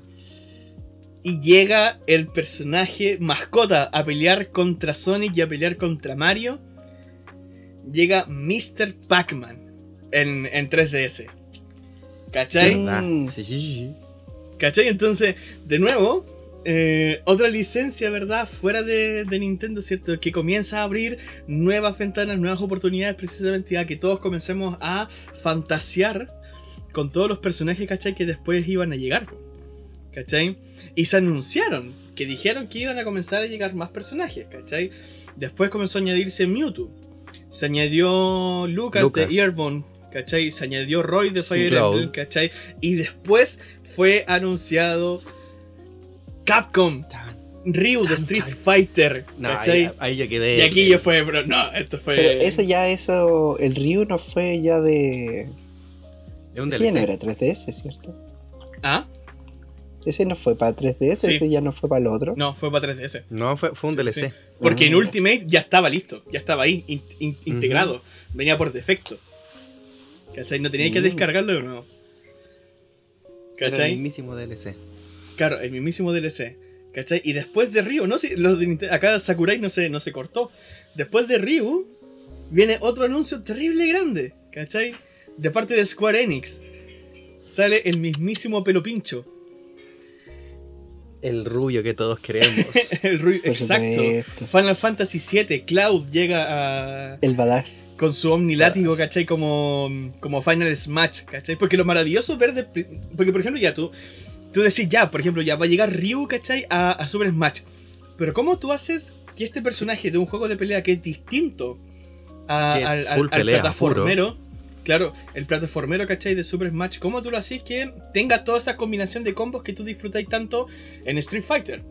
Y llega el personaje mascota a pelear contra Sonic y a pelear contra Mario. Llega Mr. Pac-Man en, en 3DS. ¿Cachai? Mm. Sí, sí, sí. ¿Cachai? Entonces, de nuevo, eh, otra licencia, ¿verdad? Fuera de, de Nintendo, ¿cierto? Que comienza a abrir nuevas ventanas, nuevas oportunidades, precisamente a que todos comencemos a fantasear con todos los personajes, ¿cachai? Que después iban a llegar, ¿cachai? Y se anunciaron que dijeron que iban a comenzar a llegar más personajes, ¿cachai? Después comenzó a añadirse Mewtwo. Se añadió Lucas, Lucas. de Earbone, ¿cachai? Se añadió Roy de Fire Cloud. Emblem, ¿cachai? Y después fue anunciado Capcom, Ryu de Street. Fighter, No, ¿cachai? ahí, ahí ya quedé. y aquí ya fue, pero no, esto fue... Pero eso ya, eso, el Ryu no fue ya de... Es un DLC. era 3DS, ¿cierto? ¿Ah? Ese no fue para 3DS, Sí. ese ya no fue para el otro. No, fue para 3DS. No, fue, fue un Sí, DLC. sí. Porque en Ah. Ultimate ya estaba listo, ya estaba ahí, in- in- integrado. Venía por defecto. ¿Cachai? No tenía que Mm. descargarlo de nuevo. Era el mismísimo DLC. Claro, el mismísimo DLC. ¿Cachai? Y después de Ryu, no sé, Ninte- acá Sakurai no se, no se cortó. Después de Ryu, viene otro anuncio terrible grande. ¿Cachai? De parte de Square Enix. Sale el mismísimo pelo pincho. El rubio que todos queremos. (laughs) El Por exacto. supuesto. Final Fantasy VII, Cloud llega a, El badass. con su omnilátigo, ¿cachai? Como, como Final Smash, ¿cachai? Porque lo maravilloso ver de... pri- Porque, por ejemplo, ya tú, tú decís, ya, por ejemplo, ya va a llegar Ryu, ¿cachai? A, a Super Smash. Pero ¿cómo tú haces que este personaje de un juego de pelea que es distinto a- Que es al, al- al plataformero, claro, el plataformero, ¿cachai? De Super Smash, ¿cómo tú lo haces que tenga toda esa combinación de combos que tú disfrutáis tanto en Street Fighter?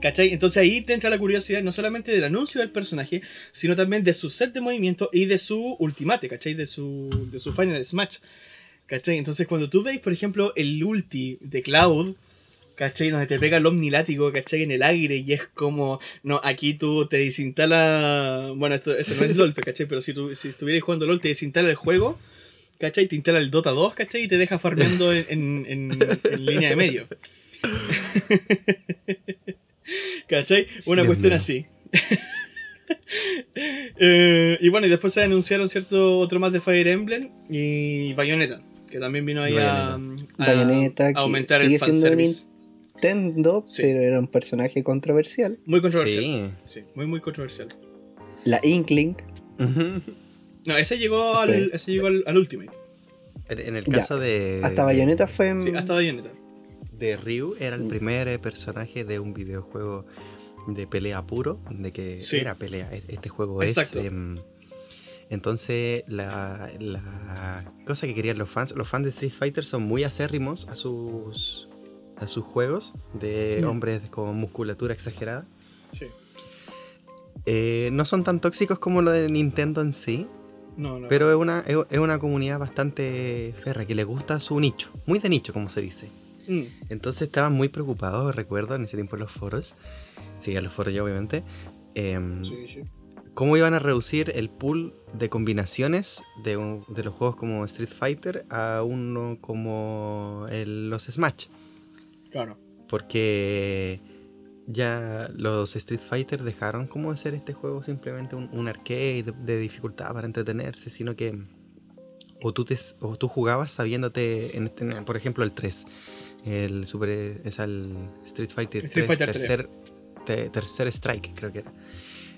¿Cachai? Entonces ahí te entra la curiosidad no solamente del anuncio del personaje, sino también de su set de movimiento y de su ultimate, ¿cachai? De su, de su Final Smash. ¿Cachai? Entonces cuando tú veis, por ejemplo, el ulti de Cloud, ¿cachai? Donde te pega el omnilátigo, ¿cachai? En el aire y es como, no, aquí tú te desinstala, bueno, esto, esto no es LOL, ¿cachai? Pero si, tú, si estuvieras jugando LOL, te desinstala el juego, ¿cachai? Te instala el Dota 2, ¿cachai? Y te deja farmeando en, en- en- en línea de medio. (laughs) ¿Cachai? Una Dios cuestión mío. así. (laughs) Eh, y bueno, y después se anunciaron cierto otro más de Fire Emblem y Bayonetta, que también vino ahí a, a- Bayonetta, a aumentar el fanservice. Nintendo, Sí. pero era un personaje controversial. Muy controversial. Sí. Sí, muy, muy controversial. La Inkling. No, ese llegó al, ese llegó al, al Ultimate. En el Ya. caso de. hasta Bayonetta fue en... Sí, hasta Bayonetta. de Ryu era el Mm. primer eh, personaje de un videojuego de pelea puro, de que Sí. era pelea. E- Este juego Exacto. es. em, entonces, la, la cosa que querían los fans, los fans de Street Fighter son muy acérrimos a sus a sus juegos de Mm. hombres con musculatura exagerada. Sí. Eh, no son tan tóxicos como lo de Nintendo en sí, No, no. pero es una, es una comunidad bastante ferra que le gusta su nicho, muy de nicho, como se dice. Mm, Entonces estaban muy preocupados, recuerdo, en ese tiempo en los foros. Sí, en los foros yo, obviamente. em, sí, sí. ¿Cómo iban a reducir el pool de combinaciones de, de los juegos como Street Fighter a uno como el- los Smash? Claro. Porque ya los Street Fighter dejaron como de ser este juego simplemente un, un arcade de, de dificultad para entretenerse, sino que o tú, te, o tú jugabas sabiéndote, en este- por ejemplo, el 3, el super, es el Street Fighter 3, Street Fighter 3. tercer, te- tercer strike, creo que era.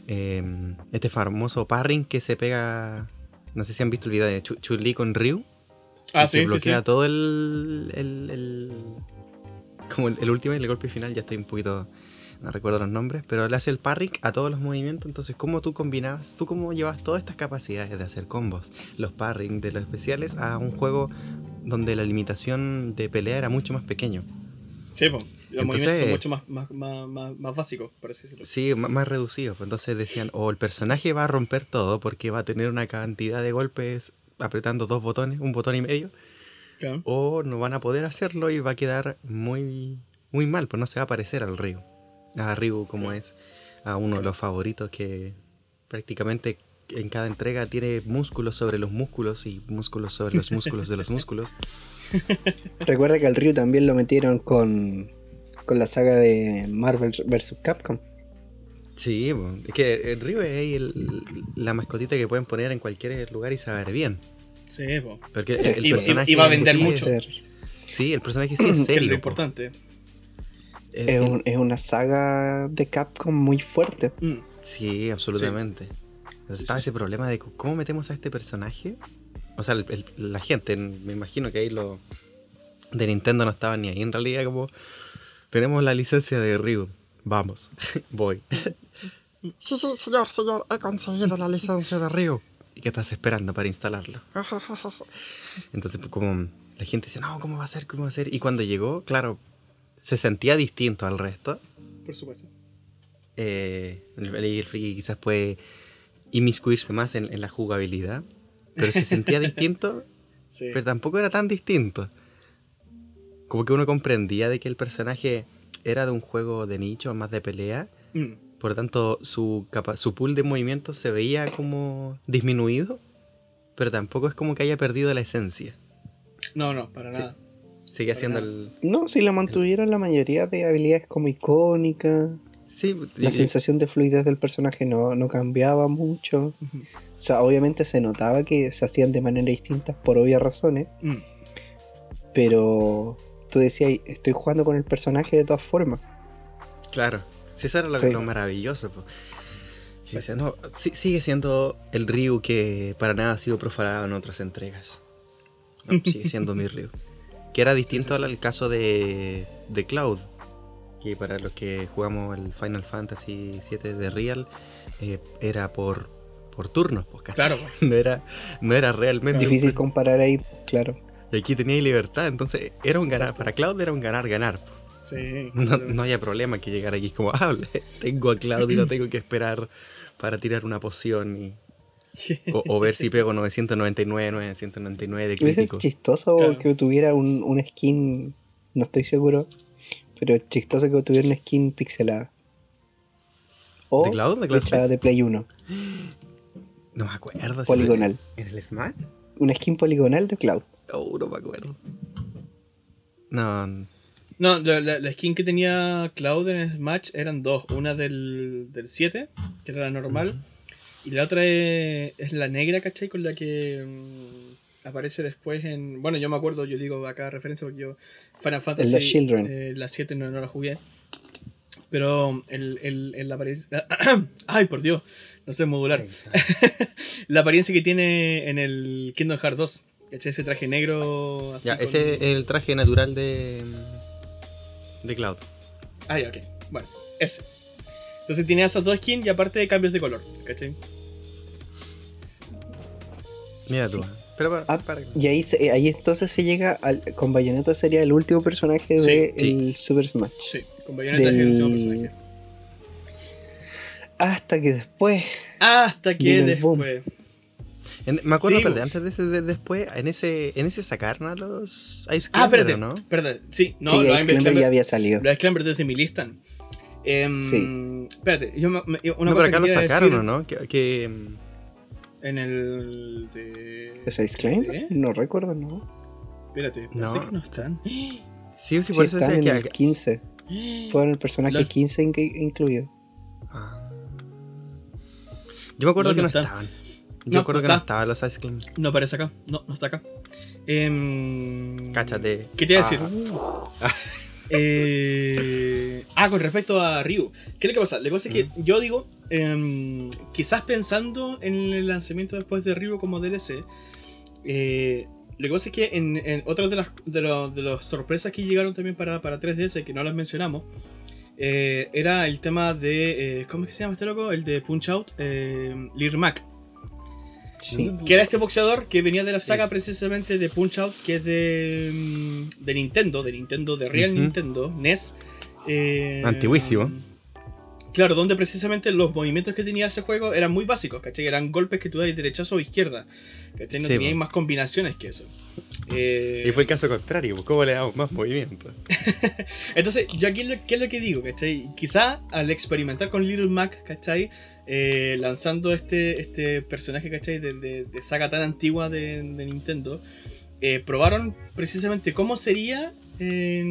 Eh, este famoso parring que se pega, no sé si han visto el video de Chu- Chun-Li con Ryu, Ah, sí, que sí, bloquea sí. todo el, el, el- como el, el último el golpe final ya estoy un poquito no recuerdo los nombres pero le hace el parry a todos los movimientos entonces cómo tú combinabas tú cómo llevas todas estas capacidades de hacer combos los parring de los especiales a un juego donde la limitación de pelea era mucho más pequeño Sí, po. Los Entonces- movimientos son mucho más, más, más, más, más básicos, por así decirlo. sí más reducido pues entonces decían o el personaje va a romper todo porque va a tener una cantidad de golpes apretando dos botones un botón y medio Claro. o no van a poder hacerlo y va a quedar muy muy mal, pues no se va a parecer al Ryu. A Ryu como es a uno de los favoritos que prácticamente en cada entrega tiene músculos sobre los músculos y músculos sobre los músculos de los (laughs) músculos. Recuerda que al Ryu también lo metieron con, con la saga de Marvel vs. Capcom. Sí, es que el Ryu es el- la mascotita que pueden poner en cualquier lugar y saber bien. Sí, po. Porque el, personaje va a vender sí mucho. Sí, el personaje sí es Que es serio. lo po. importante. El- Es, un- es una saga de Capcom muy fuerte. Mm. Sí, absolutamente. Entonces estaba ese problema de cómo metemos a este personaje. O sea, el- el- la gente, me imagino que ahí lo de Nintendo no estaba ni ahí en realidad como tenemos la licencia de Ryu. Vamos, (laughs) voy. sí, sí, señor, señor, he conseguido la licencia de Ryu. ¿Y qué estás esperando para instalarlo? (laughs) Entonces, pues, como la gente dice, no, ¿cómo va a ser? ¿Cómo va a ser? Y cuando llegó, claro, se sentía distinto al resto. Por supuesto. Eh, el, el friki quizás puede inmiscuirse más en, en la jugabilidad, pero se sentía (laughs) distinto, Sí. pero tampoco era tan distinto. Como que uno comprendía de que el personaje era de un juego de nicho, más de pelea, Mm. Por lo tanto su, capa- su pool de movimientos se veía como disminuido, pero tampoco es como que haya perdido la esencia. No, no, para Sí. nada. Sigue Para siendo nada. el... No, si la mantuvieron la mayoría de habilidades como icónicas. Sí, La y- sensación de fluidez del personaje no, no cambiaba mucho. O sea, obviamente se notaba que se hacían de manera distinta por obvias razones. Mm. Pero tú decías, estoy jugando con el personaje de todas formas. Claro, sí, eso era lo, Sí. lo maravilloso. po. No, sí- sigue siendo el Ryu que para nada ha sido profanado en otras entregas. No, sigue siendo mi Ryu. Que era distinto al, al caso de, de Cloud. Que para los que jugamos el Final Fantasy VII de Real, eh, era por, por turnos. pues. Claro. (laughs) No era, no era realmente. Difícil comparar ahí, claro. Y aquí tenía libertad, entonces era un ganar. Para Cloud era un ganar-ganar. Sí. No, no había problema que llegar aquí como, (laughs) ah, tengo a Claudio, no tengo que esperar para tirar una poción y, o, o ver si pego 999, 999 de Hubiese crítico. chistoso Claro. que tuviera un, un skin, no estoy seguro, pero es chistoso que tuviera una skin pixelada. O ¿De Cloud? ¿De Cloud hecha de Play 1, No me acuerdo. si poligonal. ¿En el Smash? Una skin poligonal de Cloud. Oh, no me acuerdo. No, No, la, la- la skin que tenía Cloud en Smash eran dos. Una del, del 7, que era la normal. Y la otra es, es la negra, ¿cachai? Con la que mm, aparece después en... Bueno, yo me acuerdo, yo digo acá referencia porque yo Final Fantasy... Eh, la 7 no, no la jugué. Pero el, el, el apariencia... (coughs) ¡Ay, por Dios! No sé modular. (laughs) la apariencia que tiene en el Kingdom Hearts 2. ¿Cachai? Ese traje negro así ya, con- ese es el traje natural de, de Cloud. Ah, ya, ok. Bueno, ese. Entonces tiene esas dos skins y aparte de cambios de color, ¿cachai? Mira Sí. tú. Pero para, Ah, para- Y ahí, se- ahí entonces se llega al, con Bayonetta sería el último personaje Sí, de sí. el Super Smash. Sí, con Bayonetta es el último Del- personaje. Hasta que después Hasta que boom. En- me acuerdo, Sí, espérate, bo. antes de ese, de- después, en ese, en ese sacaron a los Ice Ah, Climber, espérate, ¿no? espérate. Sí, no, sí, los Ice Climber ya había salido. los Ice Climber desde mi lista. Em, Sí. Espérate, yo me- me- una no, pero cosa acá que lo sacaron, decir ¿o no? Que, que, mm, En el. De... ¿Los Ice Climber? ¿Sí? No recuerdo, ¿no? Espérate, No. pensé que no están. sí, sí, Sí, por eso están decía en que... el 15. Fueron el personaje Los- 15 in- incluido. Ah. Yo me acuerdo No, que no no está. estaban. Yo No, no que no está. estaban los Ice Climber. No aparece acá. No, no está acá. Em, Cáchate. ¿Qué te iba a decir? Ah. (laughs) Eh, ah, con respecto a Ryu. ¿Qué es lo que pasa? Lo que pasa es que Mm. yo digo, em, quizás pensando en el lanzamiento después de Ryu como DLC, eh, lo que pasa es que en, en otras de las de, lo- de las sorpresas que llegaron también para, para 3DS, que no las mencionamos, eh, era el tema de. eh, ¿Cómo es que se llama este loco? El de Punch Out, eh, Lil Mac. Sí. Que era este boxeador que venía de la saga Sí. precisamente de Punch Out, que es de, mm, de Nintendo, de Nintendo, de Real. Nintendo, NES. eh, Antiguísimo. Claro, donde precisamente los movimientos que tenía ese juego eran muy básicos, ¿cachai? Eran golpes que tú das derechazo o izquierda, ¿cachai? No Sí, teníais más combinaciones que eso. Eh, Y fue el caso contrario, pues, ¿cómo le damos más movimiento? (laughs) Entonces, yo aquí, lo- ¿qué es lo que digo? ¿cachai? Quizá al experimentar con Little Mac, ¿cachai? Eh, lanzando este, este personaje, ¿cachai? De, de- de saga tan antigua de, de Nintendo, eh, probaron precisamente cómo sería eh,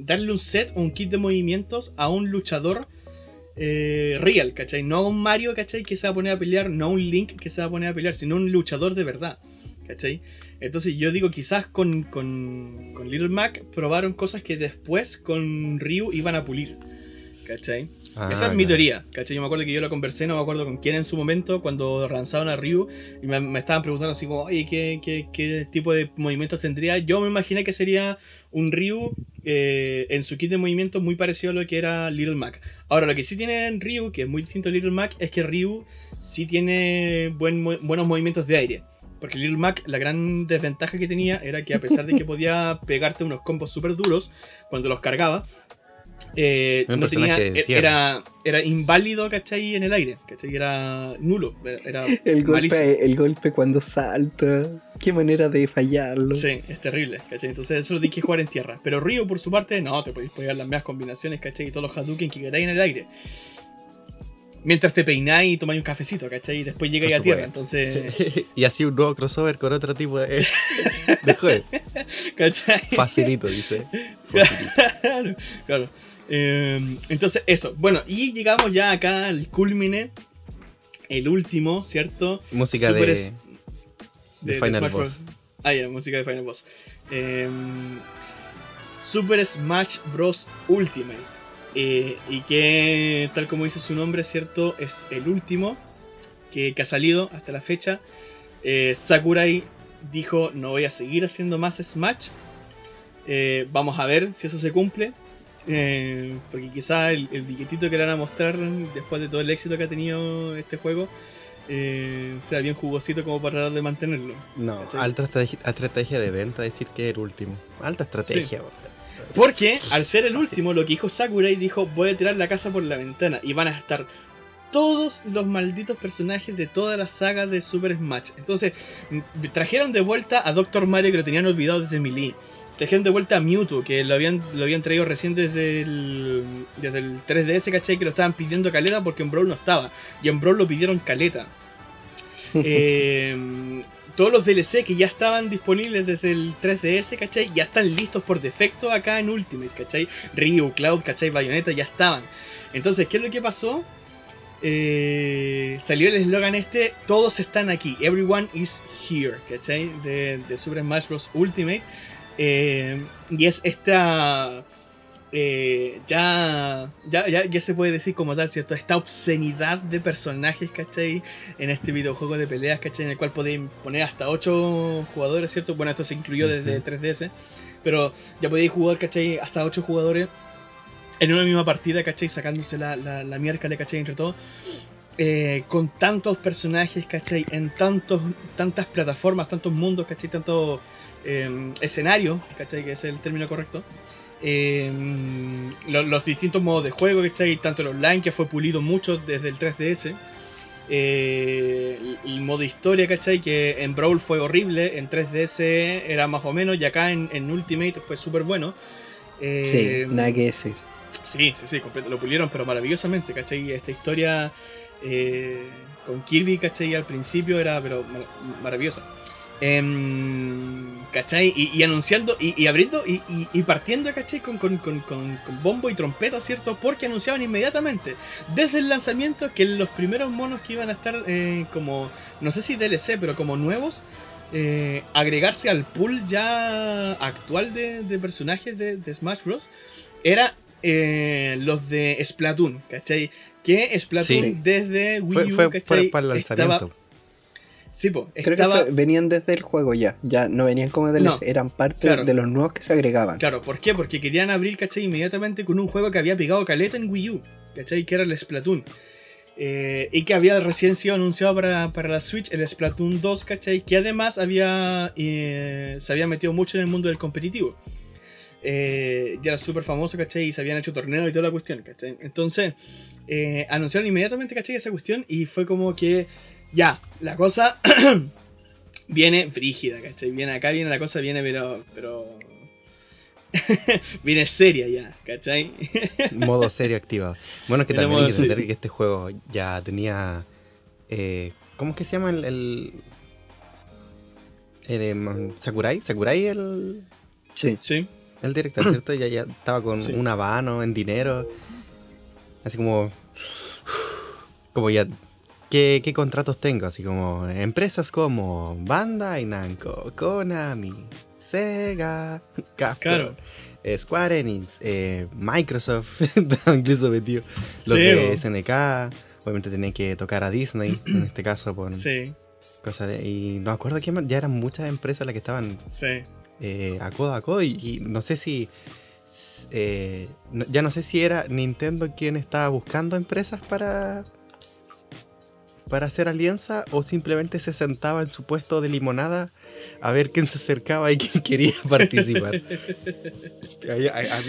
darle un set o un kit de movimientos a un luchador eh, real, ¿cachai? No a un Mario, ¿cachai? Que se va a poner a pelear, no a un Link que se va a poner a pelear, sino un luchador de verdad, ¿cachai? Entonces yo digo, quizás con, con, con Little Mac probaron cosas que después con Ryu iban a pulir. ¿cachai? Ah, Esa es mi teoría, ¿cachai? Yo me acuerdo que yo lo conversé, no me acuerdo con quién en su momento, cuando lanzaron a Ryu, y me, me estaban preguntando así como, oye, ¿qué, qué, qué tipo de movimientos tendría? Yo me imaginé que sería un Ryu eh, en su kit de movimientos muy parecido a lo que era Little Mac. Ahora, lo que sí tiene en Ryu, que es muy distinto a Little Mac, es que Ryu sí tiene buen, buenos movimientos de aire. Porque Little Mac, la gran desventaja que tenía era que a pesar de que podía (laughs) pegarte unos combos súper duros cuando los cargaba, eh, no tenía, e- era, era inválido, ¿cachai? En el aire, ¿cachai? Era nulo, era, era El malísimo. golpe, el golpe cuando salta. Qué manera de fallarlo. Sí, es terrible, ¿cachai? Entonces eso lo tienes que jugar en tierra. Pero Ryu, por su parte, no, te podéis pegar las mismas combinaciones, ¿cachai? Y todos los Hadouken que queráis en el aire. Mientras te peináis y tomáis un cafecito, ¿cachai? Y después llegáis a tierra, entonces... (laughs) y así un nuevo crossover con otro tipo de, de juego. (laughs) ¿Cachai? Facilito, dice. Facilito. (laughs) Claro, claro. Eh, entonces, eso. Bueno, y llegamos ya acá al culmine. El último, ¿cierto? Música Super de, es- de Final Boss. Bros. Ah, ya, música de Final Boss. Eh, Super Smash Bros. Ultimate. Eh, y que, tal como dice su nombre, ¿cierto? Es el último que, que ha salido hasta la fecha. Eh, Sakurai dijo, no voy a seguir haciendo más Smash. Eh, vamos a ver si eso se cumple. Eh, porque quizá el, el billettito que le van a mostrar después de todo el éxito que ha tenido este juego eh, sea bien jugosito como para tratar de mantenerlo. No, ¿Cachai? alta estrategia, estrategia de venta decir que es el último. Alta estrategia. Porque al ser el último, lo que dijo Sakurai dijo: Voy a tirar la casa por la ventana. Y van a estar todos los malditos personajes de toda la saga de Super Smash. Entonces, trajeron de vuelta a Dr. Mario que lo tenían olvidado desde Melee. Trajeron de vuelta a Mewtwo, que lo habían, lo habían traído recién desde el, desde el 3DS, ¿cachai? Que lo estaban pidiendo caleta porque en Brawl no estaba. Y en Brawl lo pidieron caleta. (laughs) Eh, todos los DLC que ya estaban disponibles desde el 3DS, ¿cachai? Ya están listos por defecto acá en Ultimate, ¿cachai? Ryu, Cloud, ¿cachai? Bayonetta ya estaban. Entonces, ¿qué es lo que pasó? Eh, salió el eslogan este, todos están aquí, everyone is here, ¿cachai? De, de Super Smash Bros. Ultimate. Eh, y es esta... eh, ya, ya, ya, ya se puede decir como tal, ¿cierto? Esta obscenidad de personajes, ¿cachai? En este videojuego de peleas, ¿cachai? En el cual podéis poner hasta 8 jugadores, ¿cierto? Bueno, esto se incluyó desde Ujú. 3DS, pero ya podéis jugar, ¿cachai? Hasta 8 jugadores en una misma partida, ¿cachai? Sacándose la, la, la miércoles, ¿cachai? Entre todos. Eh, con tantos personajes, ¿cachai? En tantos, tantas plataformas, tantos mundos, ¿cachai? Tantos eh, escenarios, ¿cachai? Que es el término correcto. Eh, lo- los, distintos modos de juego, ¿cachai? Tanto el online, que fue pulido mucho desde el 3DS. eh, el, el modo historia, ¿cachai? Que en Brawl fue horrible, en 3DS era más o menos, y acá en, en Ultimate fue súper bueno. Eh, Sí, nada que decir. Sí, sí, sí, completo, lo pulieron, pero maravillosamente, ¿cachai? Esta historia eh, con Kirby, ¿cachai? Al principio era, pero mar- maravillosa. ¿Cachai? Y, y anunciando, y, y abriendo, y, partiendo, ¿cachai? Con, con- con- con- con bombo y trompeta, ¿cierto? Porque anunciaban inmediatamente, desde el lanzamiento, que los primeros monos que iban a estar eh, como, no sé si DLC, pero como nuevos, eh, agregarse al pool ya actual de, de personajes de, de Smash Bros. Era eh, los de Splatoon, ¿cachai? Que Splatoon Sí. desde Wii U, fue, ¿cachai? fue para el Estaba- sí, po, Creo que fue- venían desde el juego ya. Ya no venían como DLC, No, eran parte claro. de los nuevos que se agregaban. Claro, ¿por qué? Porque querían abrir, ¿cachai? Inmediatamente con un juego que había pegado caleta en Wii U, ¿cachai? Que era el Splatoon. Eh, y que había recién sido anunciado para, para la Switch, el Splatoon 2, ¿cachai? Que además había eh, se había metido mucho en el mundo del competitivo. Eh, ya era súper famoso, ¿cachai? Y se habían hecho torneos y toda la cuestión, ¿cachai? Entonces, eh, anunciaron inmediatamente, ¿cachai? Esa cuestión y fue como que, ya, la cosa (clears throat) viene brígida, ¿cachai? Viene acá, viene la cosa, viene, pero... pero (laughs) viene seria ya, ¿cachai? (laughs) Modo serio activado. Bueno, es que Era también hay que entender serio. que este juego ya tenía. eh, ¿Cómo es que se llama el. el, el, em, Sakurai? Sakurai el, Sí. Sí. el director, ¿cierto? Ya, ya estaba con Sí. un habano en dinero. Así como. Como ya. ¿Qué, qué contratos tengo? Así como empresas como Bandai Namco, Konami, Sega, (laughs) Capcom. Claro. eh, Square Enix, eh, Microsoft, (laughs) incluso metido. Los Sí, de bo. SNK, obviamente tenían que tocar a Disney, (clears throat) en este caso, por Sí, cosas de- Y no acuerdo quién más, ya eran muchas empresas las que estaban sí. eh, a codo a codo y, y no sé si... eh, no- ya no sé si era Nintendo quien estaba buscando empresas para para hacer alianza o simplemente se sentaba en su puesto de limonada a ver quién se acercaba y quién quería (laughs) participar.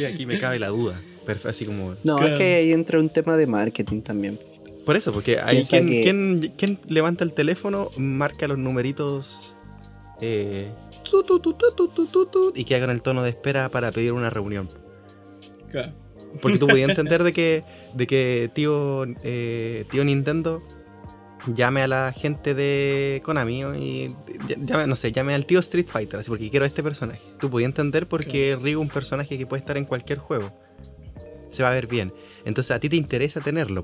aquí me cabe la duda. Así como... No, claro. es que ahí entra un tema de marketing también. Por eso, porque hay quien, levanta el teléfono, marca los numeritos eh, tu, tu, tu, y queda con el tono de espera para pedir una reunión. Claro. Porque tú podías (laughs) entender de que, de que tío, eh, tío Nintendo llame a la gente de Konami ¿no? y ll- llame, no sé, llame al tío Street Fighter, así porque quiero este personaje. Tú podías entender porque Ryu es un personaje que puede estar en cualquier juego. Se va a ver bien. Entonces a ti te interesa tenerlo.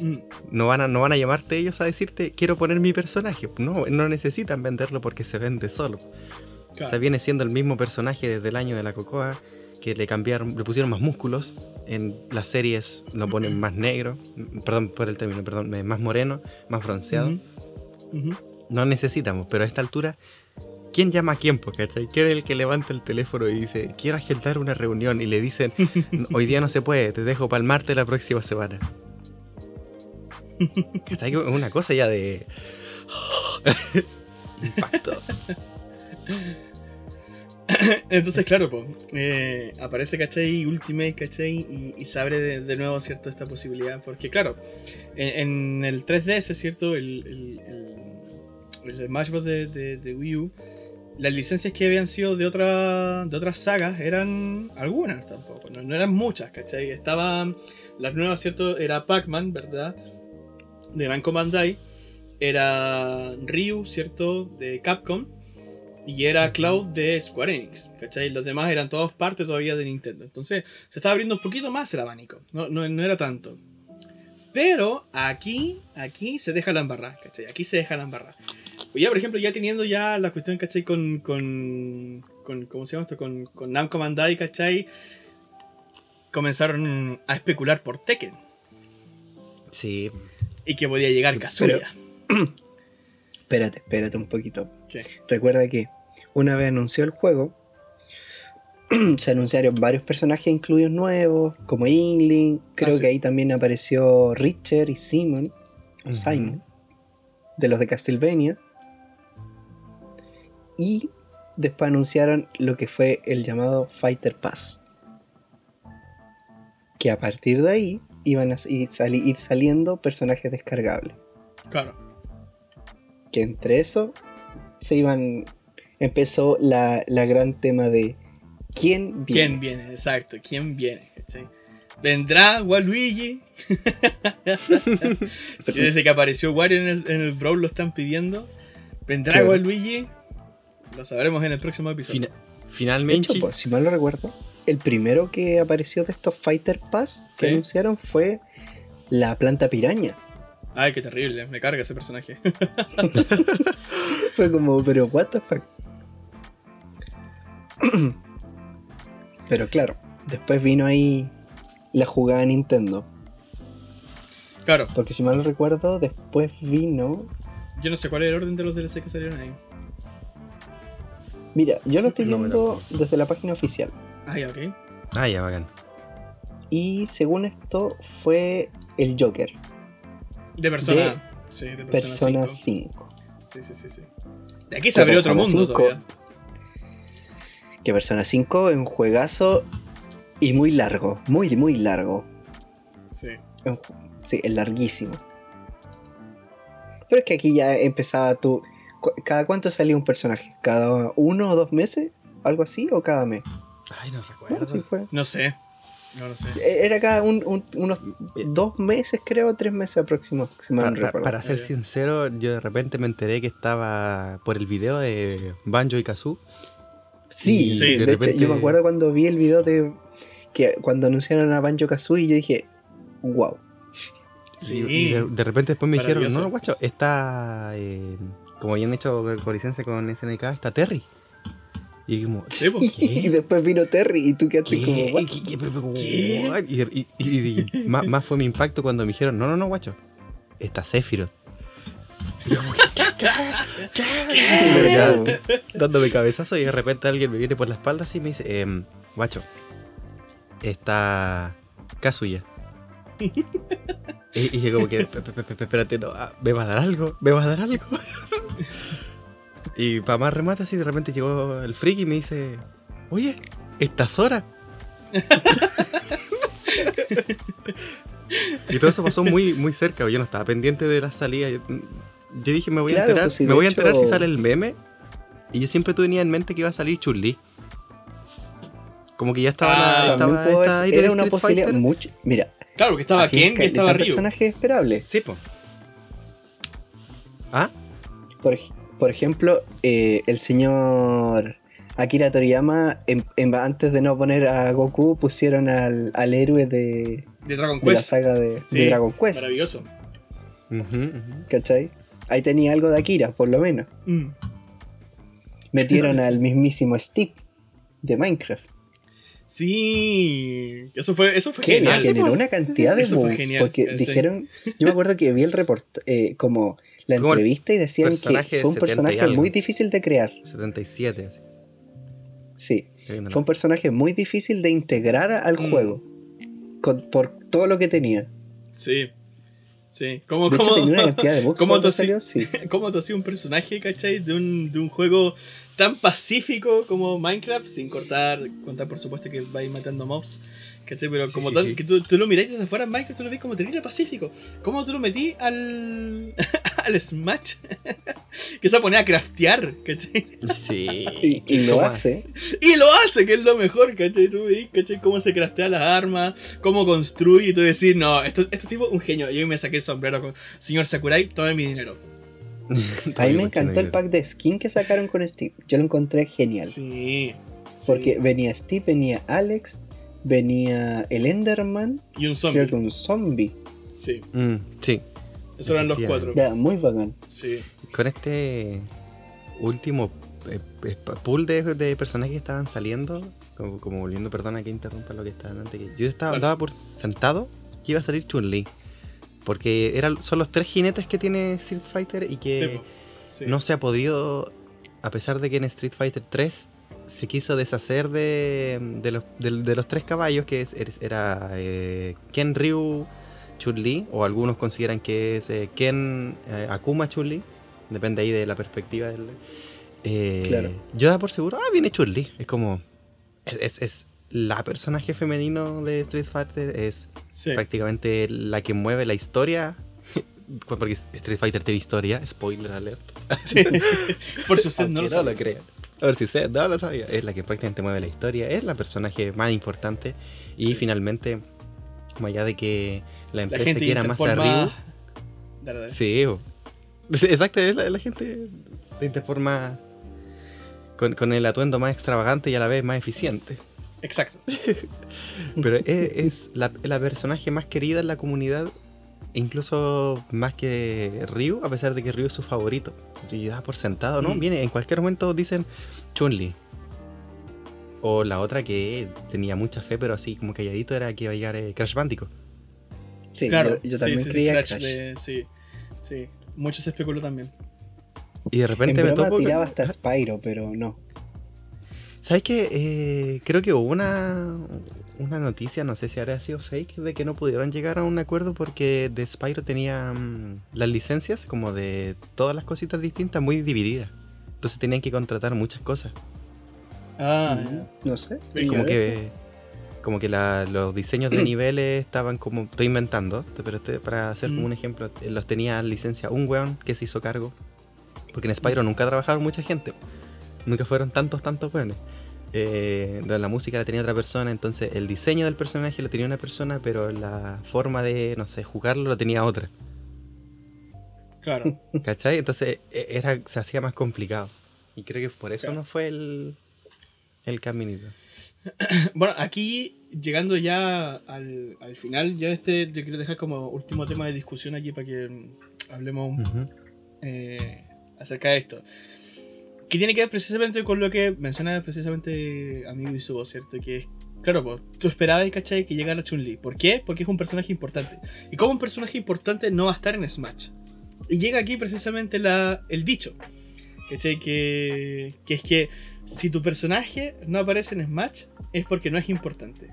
Mm, No van, a, no van a llamarte ellos a decirte, quiero poner mi personaje. No, no necesitan venderlo porque se vende solo. claro. O sea, viene siendo el mismo personaje desde el año de la Cocoa, que le cambiaron, le pusieron más músculos. En las series lo ponen más negro, perdón por el término, perdón, más moreno, más bronceado. Ujú. No necesitamos, pero a esta altura, ¿quién llama a quién? ¿cachai? ¿Quién es el que levanta el teléfono y dice, quiero agendar una reunión? Y le dicen, (laughs) hoy día no se puede, te dejo para el martes la próxima semana. ¿Cachai? Es una cosa ya de... (laughs) (laughs) Impacto. (coughs) Entonces, claro, po, eh, aparece, ¿cachai? Ultimate, ¿cachai? Y, se abre de, nuevo, ¿cierto? Esta posibilidad. Porque, claro, en, el 3DS, ¿cierto? El, el, Smash Bros. De, Wii U, las licencias que habían sido de, otra, de otras sagas eran algunas tampoco, no, no eran muchas, ¿cachai? Estaban las nuevas, ¿cierto? Era Pac-Man, ¿verdad? De Namco Bandai. Era Ryu, ¿cierto? De Capcom. Y era Cloud de Square Enix, ¿cachai? Los demás eran todos parte todavía de Nintendo. Entonces se estaba abriendo un poquito más el abanico. No, no, no era tanto. Pero aquí, aquí se deja la embarrada, ¿cachai? Aquí se deja la embarrada. Pues ya, por ejemplo, ya teniendo ya la cuestión, ¿cachai? Con, con, con ¿cómo se llama esto? Con, con Namco Bandai, ¿cachai? Comenzaron a especular por Tekken. Sí, Y que podía llegar Kazuya. (clears throat) Espérate, espérate un poquito. ¿Qué? Recuerda que una vez anunció el juego, (clears throat) se anunciaron varios personajes incluidos nuevos, como Ingling. Creo Ah, sí. que ahí también apareció Richard y Simon, o. Simon, de los de Castlevania. Y después anunciaron lo que fue el llamado Fighter Pass. Que a partir de ahí iban a ir, sali- ir saliendo personajes descargables. Claro. que entre eso se iban empezó la, la gran tema de quién viene ¿Quién viene? Exacto, ¿quién viene? ¿Cachai? ¿Vendrá Waluigi? (laughs) Y desde que apareció Wario en el, en el Brawl lo están pidiendo. ¿Vendrá Claro. Waluigi? Lo sabremos en el próximo episodio. Fina- de finalmente... hecho pues, si mal no recuerdo el primero que apareció de estos Fighter Pass que Sí. anunciaron fue la planta piraña Ay, qué terrible, me carga ese personaje. (laughs) fue como pero what the fuck (clears throat) pero claro después vino ahí la jugada de Nintendo claro, porque si mal no recuerdo después vino yo no sé cuál es el orden de los DLC que salieron ahí. Mira, yo lo estoy No viendo desde la página oficial. Ah, ya, ok. Ah, ya, bacán. Y según esto fue el Joker, De persona. De sí, de Persona persona 5. 5. Sí, sí, sí, sí. De aquí se abrió otro mundo 5. todavía. Que Persona 5 es un juegazo y muy largo, muy, muy largo. Sí. Sí, es larguísimo. Pero es que aquí ya empezaba tú. cu- ¿Cada cuánto salía un personaje? ¿Cada uno o dos meses? ¿Algo así? ¿O cada mes? Ay, no recuerdo. sí fue. No sé. No lo sé. E- Era cada un- un- unos dos meses, creo, tres meses aproximadamente. si mal Pa- no pa- recuerdo. para ser sincero, yo de repente me enteré que estaba por el video de Banjo y Kazoo. Sí, Y Sí, de, de hecho, repente- yo me acuerdo cuando vi el video de que cuando anunciaron a Banjo Kazooie, yo dije, wow. Sí. Y, de, de repente después me dijeron, Maravilloso. no, guacho, está, eh, como habían hecho con licencia con SNK, está Terry. Y como, Sí, po. (laughs) Y después vino Terry y tú quedaste ¿Qué? como. ¿Qué? Y, y- y- y más, más fue mi impacto cuando me dijeron, no, no, no, guacho, está Sephiroth. Dándome cabezazo y de repente alguien me viene por la espalda y me dice, em, guacho, está Kazuya. y, yo como que, "Pe- pe- pe- pe- espérate, no, ah, ¿me va a dar algo? ¿Me va a dar algo? (laughs) y para más remate así, de repente llegó el friki y me dice, oye, ¿está Sora? (laughs) y todo eso pasó muy, muy cerca, yo no estaba pendiente de la salida. Yo, dije, me voy Claro, a enterar, pues sí, me de voy a enterar hecho- si sale el meme. Y yo siempre tenía en mente que iba a salir Chun-Li. Como que ya estaba, Ah, la, estaba esta ver- aire de era una Street posibilidad mucho. Mira, Claro, que estaba Ken, que caleta estaba Ryu. personaje esperable. Sí, po. ¿Ah? Por, por ejemplo, eh, el señor Akira Toriyama, en- en- antes de no poner a Goku, pusieron al, al héroe de, De Dragon de la Quest. saga de, Sí, de Dragon Quest. Maravilloso. Ujú, ujú. ¿Cachai? Ahí tenía algo de Akira, por lo menos. Mm. Metieron (laughs) al mismísimo Steve de Minecraft. Sí, eso fue, eso fue Que genial. generó una cantidad de Eso fue bugs, genial, Porque ¿cachai? dijeron, yo me acuerdo que vi el report, eh, como la Como entrevista y decían que fue un 70 y personaje algo. muy difícil de crear. 77. así. Sí, fue un personaje muy difícil de integrar al Mm. juego. con- por todo lo que tenía. Sí. Sí. ¿Cómo, De hecho, cómo, tenía una cantidad de bugs cómo sí- salió, sí. (laughs) cómo un personaje, ¿cachai? De un, de un juego tan pacífico como Minecraft, sin cortar, contar por supuesto que vais matando mobs, ¿cachai? Pero Sí, como sí, tal, sí. que tú, tú lo miráis desde afuera en Minecraft, tú lo ves como terrible pacífico. ¿Cómo tú lo metí al, (laughs) al Smash? (laughs) que se pone a craftear, ¿cachai? Sí. Y, y lo hace. Y lo hace, que es lo mejor, ¿cachai? Tú veis, ¿cachai? Cómo se craftea las armas, cómo construye, y tú decís, no, esto- este tipo es un genio. Yo me saqué el sombrero con señor Sakurai, tome mi dinero. (laughs) A mí me encantó el pack de skin que sacaron con Steve. Yo lo encontré genial. Sí. sí. Porque venía Steve, venía Alex, venía el Enderman, Y un creo zombie. que un zombie. Sí, Mm, sí. esos eran los cuatro. Ya, muy bacán. Sí. Con este último eh, eh, pool de, de personajes que estaban saliendo, como, como volviendo, perdona que interrumpa lo que estaban antes, que yo estaba, Vale. andaba por sentado que iba a salir Chun-Li. Porque eran, son los tres jinetes que tiene Street Fighter y que sí, po. Sí. no se ha podido, a pesar de que en Street Fighter 3 se quiso deshacer de, de, los, de- de los tres caballos, que es- era eh, Ken Ryu Chun-Li, o algunos consideran que es eh, Ken eh, Akuma Chun-Li, depende ahí de la perspectiva del... Claro. Yo da por seguro, ah, viene Chun-Li, es como... Es la personaje femenino de Street Fighter, es Sí. prácticamente la que mueve la historia. (laughs) Porque Street Fighter tiene historia, spoiler alert. (laughs) Sí. Por si usted no lo sabe. crean. A ver si usted no lo sabía. Es la que prácticamente mueve la historia, es la personaje más importante. Y Sí. finalmente, más allá de que la La empresa gente quiera más a Interpol Ryu. más- Dale, dale. Sí, exacto, es la, la gente de. Con, con el atuendo más extravagante y a la vez más eficiente. Exacto. (laughs) Pero es, es la, la personaje más querida en la comunidad, incluso más que Ryu, a pesar de que Ryu es su favorito. Si yo daba por sentado, ¿no? Mm. Viene, en cualquier momento dicen Chun-Li. O la otra que tenía mucha fe, pero así como calladito, era que iba a llegar eh, Crash Bandicoot. Sí, claro. yo, también sí, sí, creía Crash Crash. de- sí, sí. Mucho se especuló también. Y de En repente me broma topo. tiraba hasta (laughs) Spyro, pero no. ¿Sabes qué? Eh, creo que hubo una, una noticia, no sé si habrá sido fake, de que no pudieron llegar a un acuerdo porque de Spyro tenía mm, las licencias, como de todas las cositas distintas, muy divididas. Entonces tenían que contratar muchas cosas. Ah, Mm. No sé. Como que como que la- los diseños de (clears throat) niveles estaban como estoy inventando pero estoy, para hacer como Mm. un ejemplo eh, los tenía en licencia un weón que se hizo cargo porque en Spyro nunca trabajaron mucha gente nunca fueron tantos tantos weones eh, la música la tenía otra persona entonces el diseño del personaje lo tenía una persona pero la forma de no sé jugarlo lo tenía otra Claro. (laughs) ¿cachai? entonces e- era se hacía más complicado y creo que por eso Claro. no fue el el caminito (coughs) Bueno, aquí, llegando ya al, al final, yo este yo quiero dejar como último tema de discusión aquí para que mm, hablemos Ujú. eh, acerca de esto. Que tiene que ver precisamente con lo que menciona precisamente amigo Isubo, ¿cierto? Que es, claro, pues, tú esperabas, ¿cachai? Que llegara Chun-Li. ¿Por qué? Porque es un personaje importante. Y como un personaje importante no va a estar en Smash. Y llega aquí precisamente la, el dicho, ¿cachai? Que, que es que si tu personaje no aparece en Smash es porque no es importante.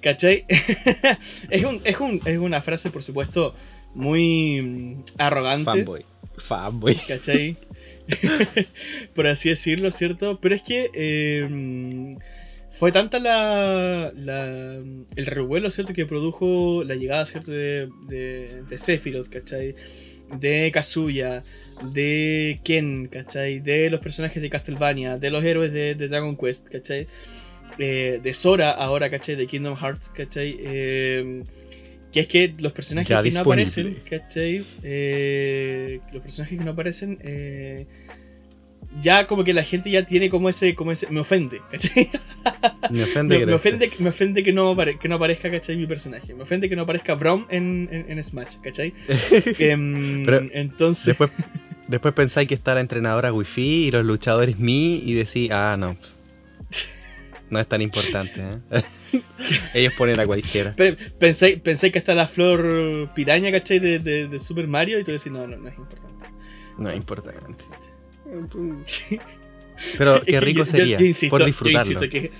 ¿Cachai? (laughs) es, un, es, un, es una frase, por supuesto, muy mm, arrogante. Fanboy. Fanboy. ¿Cachai? (laughs) por así decirlo, ¿cierto? Pero es que eh, fue tanta la, la, el revuelo, ¿cierto? Que produjo la llegada, ¿cierto? De, de, de Sephiroth, ¿cachai? De Kazuya, de Ken, ¿cachai? De los personajes de Castlevania, de los héroes de, de Dragon Quest, ¿cachai? Eh, de Sora ahora, ¿cachai? De Kingdom Hearts, ¿cachai? Eh, que es que los personajes Ya que no aparecen, ¿cachai? Eh, los personajes que no aparecen, eh, ya como que la gente ya tiene como ese, como ese, me ofende, ¿cachai? (laughs) Me ofende Me, que me ofende, me ofende que, no que no aparezca, ¿cachai? Mi personaje. Me ofende que no aparezca Braum en, en, en Smash, ¿cachai? (laughs) Em, Pero entonces, Después, después pensáis que está la entrenadora wifi y los luchadores mi y decís, ah, no. No es tan importante, ¿eh? (laughs) Ellos ponen a cualquiera. pe- pensé, pensé que está la flor piraña, ¿cachai? De, de, de Super Mario y tú decís, no, no, no es importante. No es importante. (laughs) Pero qué rico yo- sería yo insisto- por Yo disfrutarlo. insisto, que,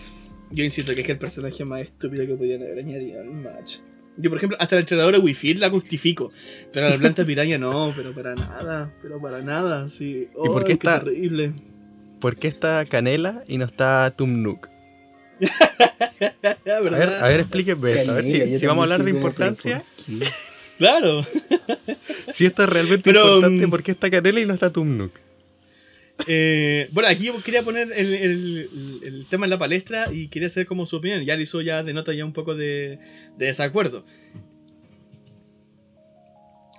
yo insisto que es el personaje más estúpido que podían haber añadido al match. Yo, por ejemplo, hasta la entrenadora Wi-Fi la justifico. Pero a la planta piraña no, pero para nada. Pero para nada, sí. ¿Y por qué está- terrible. ¿Por qué está Canela y no está Tumnuk? (laughs) A ver, a ver, explíquenme esto. A ver si, vamos a hablar de importancia. Claro. (laughs) Si esto es realmente Pero, importante, mm, ¿por qué está Canela y no está Tumnuk? Eh, bueno, aquí yo quería poner el, el- el tema en la palestra y quería hacer como su opinión. Ya hizo ya denota ya un poco de, de desacuerdo.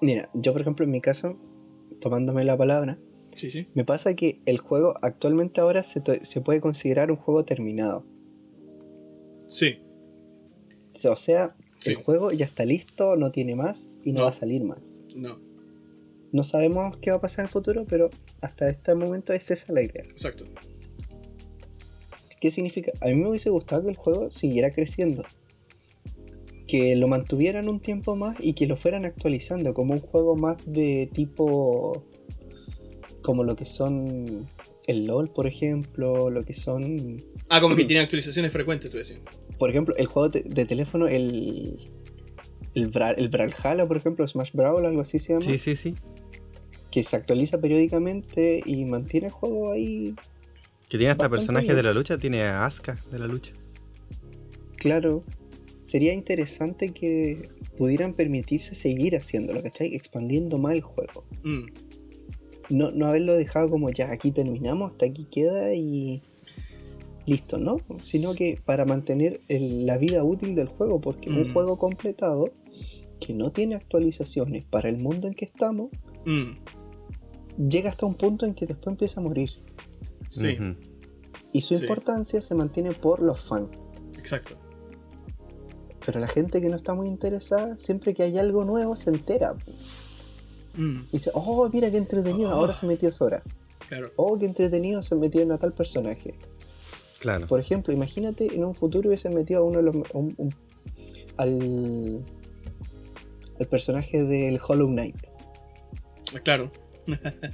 Mira, yo por ejemplo en mi caso, tomándome la palabra, Sí, sí. me pasa que el juego actualmente ahora se puede considerar un juego terminado. Sí. O sea, Sí. el juego ya está listo, no tiene más y no, No. va a salir más. No, No sabemos qué va a pasar en el futuro, pero hasta este momento es esa la idea. exacto. ¿Qué significa? A mí me hubiese gustado que el juego siguiera creciendo. Que lo mantuvieran un tiempo más y que lo fueran actualizando como un juego más de tipo... Como lo que son el LOL, por ejemplo, lo que son... Ah, como que (clears throat) tiene actualizaciones frecuentes, tú decías. Por ejemplo, el juego de, de teléfono, el... El, Bra- el Brawlhalla, por ejemplo, Smash Brawl, algo así se llama. Sí, sí, sí. Que se actualiza periódicamente y mantiene el juego ahí Que tiene hasta personajes bien. de la lucha, tiene a Asuka de la lucha. Claro, sería interesante que pudieran permitirse seguir haciéndolo, ¿cachai? Expandiendo más el juego. Mm, No, no haberlo dejado como ya, aquí terminamos, hasta aquí queda y listo, ¿no? Sino que para mantener el- la vida útil del juego, porque un Mm. juego completado que no tiene actualizaciones para el mundo en que estamos, mm, llega hasta un punto en que después empieza a morir. sí. Y su Sí. importancia se mantiene por los fans. exacto. Pero la gente que no está muy interesada, siempre que hay algo nuevo, se entera. Mm, Y dice, oh, mira qué entretenido, Oh. ahora se metió Sora. claro. Oh, qué entretenido se metió en a tal personaje. Claro. Por ejemplo, imagínate en un futuro hubiesen metido a uno de los. un- un- al. al personaje del Hollow Knight, Claro. (laughs)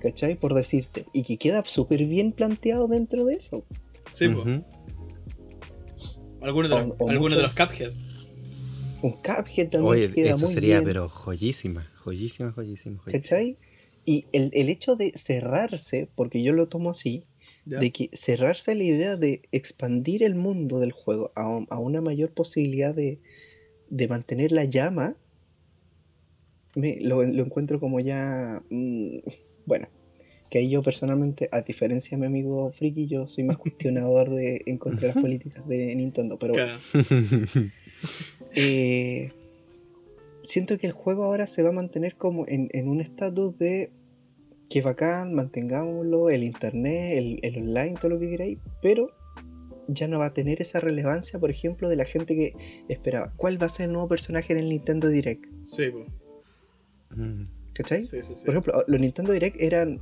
¿cachai? Por decirte. Y que queda súper bien planteado dentro de eso. Sí, pues. Ujú. Algunos de los, algunos de los Cuphead. Un Cuphead también Oye, queda eso muy sería, bien, pero joyísima, joyísima, joyísima, joyísima. ¿cachai? Y el, el hecho de cerrarse, porque yo lo tomo así, ¿ya? de que cerrarse a la idea de expandir el mundo del juego a, a una mayor posibilidad de, de mantener la llama, me, lo, lo encuentro como ya... mm, bueno, que ahí yo personalmente, a diferencia de mi amigo Friki, yo soy más (laughs) cuestionador de en contra de las políticas de Nintendo, pero bueno. Eh, siento que el juego ahora se va a mantener como en, en un estatus de que bacán, mantengámoslo, el internet, el, el online, todo lo que queráis, pero ya no va a tener esa relevancia, por ejemplo, de la gente que esperaba. ¿Cuál va a ser el nuevo personaje en el Nintendo Direct? Sí, pues. ¿Cachai? Sí, sí, sí. Por ejemplo, los Nintendo Direct eran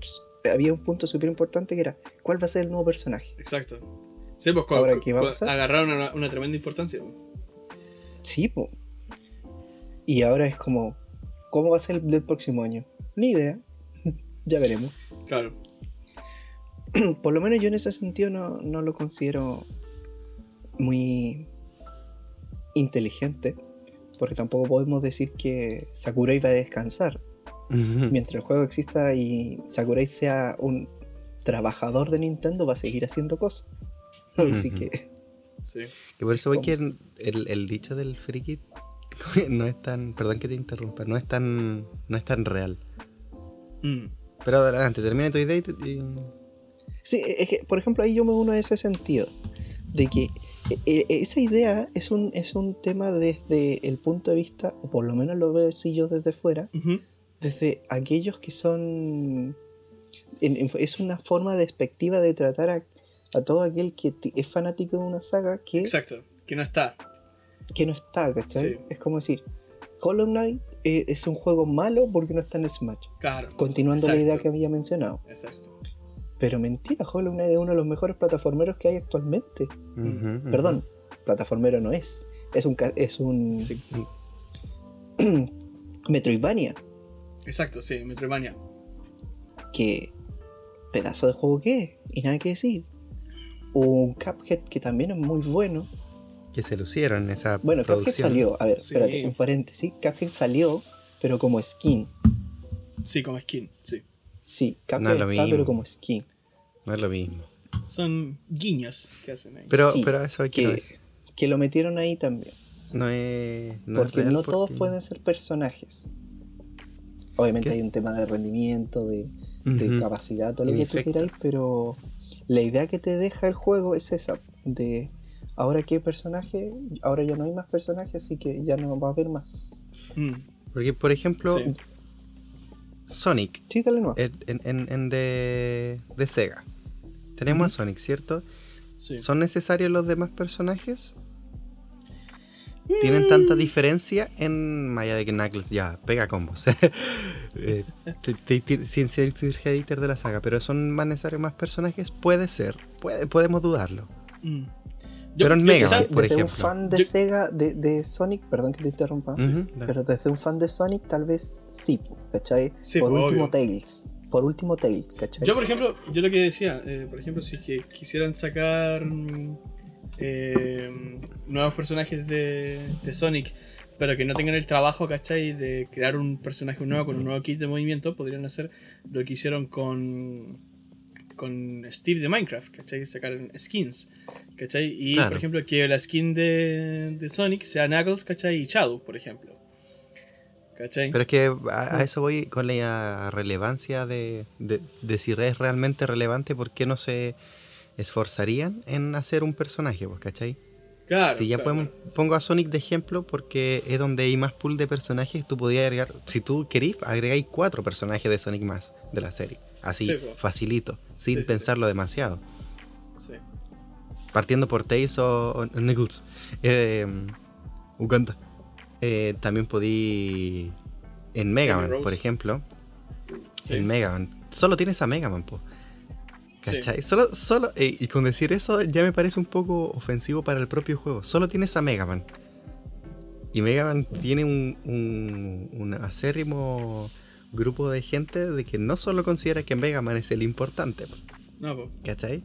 había un punto súper importante que era, ¿cuál va a ser el nuevo personaje? Exacto. Sí, pues co- Ahora, co- ¿qué va a pasar? agarraron una, una tremenda importancia. Sí, po. Y ahora es como, ¿cómo va a ser el del próximo año? Ni idea. (laughs) ya veremos. Claro. (clears throat) Por lo menos yo en ese sentido no, no lo considero muy inteligente. Porque tampoco podemos decir que Sakurai va a descansar. Mientras el juego exista y Sakurai sea un trabajador de Nintendo, va a seguir haciendo cosas. (laughs) Así que, Sí. Y por eso voy que el, el dicho del friki (laughs) no es tan. Perdón que te interrumpa, no es tan. no es tan real. Mm. Pero adelante, termina tu idea y, te- y- Sí, es que, por ejemplo, ahí yo me uno a ese sentido. De que eh, eh, esa idea es un, es un tema desde el punto de vista, o por lo menos lo veo así yo desde fuera, desde aquellos que son... en- en- es una forma despectiva de tratar a, a todo aquel que es fanático de una saga que, Exacto. Que no está. que no está, ¿cachai? Sí. Es como decir, Hollow Knight eh, es un juego malo porque no está en Smash. Claro. Continuando la idea que había mencionado. Exacto. Pero mentira, Hollow Knight es uno de los mejores plataformeros que hay actualmente. Ujú. Perdón, plataformero no es. Es un ca- es un Sí. (clears throat) Metroidvania. Exacto, sí, Metroidvania. Que pedazo de juego que es. Y nada que decir. Un Cuphead que también es muy bueno. Que se lucieron en esa Bueno, Cuphead producción. salió. A ver, Sí. espérate, un paréntesis. Cuphead salió, pero como skin. Sí, como skin, sí. Sí, Cuphead No es lo está, mismo. pero como skin. No es lo mismo. Son guiños que hacen ahí. Pero, Sí, pero eso aquí que- no es. Que lo metieron ahí también. No es. No es porque real no todos pueden ser personajes. Obviamente ¿Qué? hay un tema de rendimiento, de, capacidad, todo lo que tú queráis, pero la idea que te deja el juego es esa, de ahora qué personaje, ahora ya no hay más personajes, así que ya no va a haber más. Mm, Porque, por ejemplo, Sí. Sonic, Sí, dale en, en, de, de Sega. Tenemos a Sonic, ¿cierto? sí. ¿Son necesarios los demás personajes? ¿Tienen tanta diferencia en Maya de que Knuckles ya pega combos? (laughs) Eh, sin ser hater de la saga, pero ¿son más necesarios más personajes? Puede ser, puede, podemos dudarlo. Mm. Pero en Mega quizá- Man, por desde ejemplo. un fan de Yo- Sega, de, de Sonic, perdón que te interrumpa, pero desde un fan de Sonic tal vez sí, ¿cachai? Sí, por pues, último. Tails, por último Tails, ¿cachai? Yo, por ejemplo, yo lo que decía, eh, por ejemplo, si que quisieran sacar mm, eh, nuevos personajes de, de Sonic, pero que no tengan el trabajo, ¿cachai? De crear un personaje nuevo con un nuevo kit de movimiento, podrían hacer lo que hicieron con, con Steve de Minecraft, ¿cachai? Sacar skins, ¿cachai? Y, Claro. por ejemplo, que la skin de, de Sonic sea Knuckles, ¿cachai? Y Shadow, por ejemplo. ¿Cachai? Pero es que a, a eso voy con la relevancia de, de, de si es realmente relevante, ¿por qué no se esforzarían en hacer un personaje, pues, ¿cachai? claro. si ya claro, podemos, pongo a Sonic de ejemplo porque es donde hay más pool de personajes, tú podías agregar, si tú querís, agregáis cuatro personajes de Sonic más de la serie. Así, Sí, pues. facilito, sin Sí, sí, pensarlo demasiado. Sí. Partiendo por Tails o, o Knuckles. (laughs) Eh, Uganda. Eh, también podí. En Mega Man, por ejemplo. Sí. En Mega Man. Solo tienes a Mega Man, po. Sí. ¿Cachai? Solo, solo, eh, y con decir eso ya me parece un poco ofensivo para el propio juego. Solo tienes a Mega Man. Y Mega Man tiene un, un, un acérrimo grupo de gente de que no solo considera que Mega Man es el importante, po, No. ¿cachai?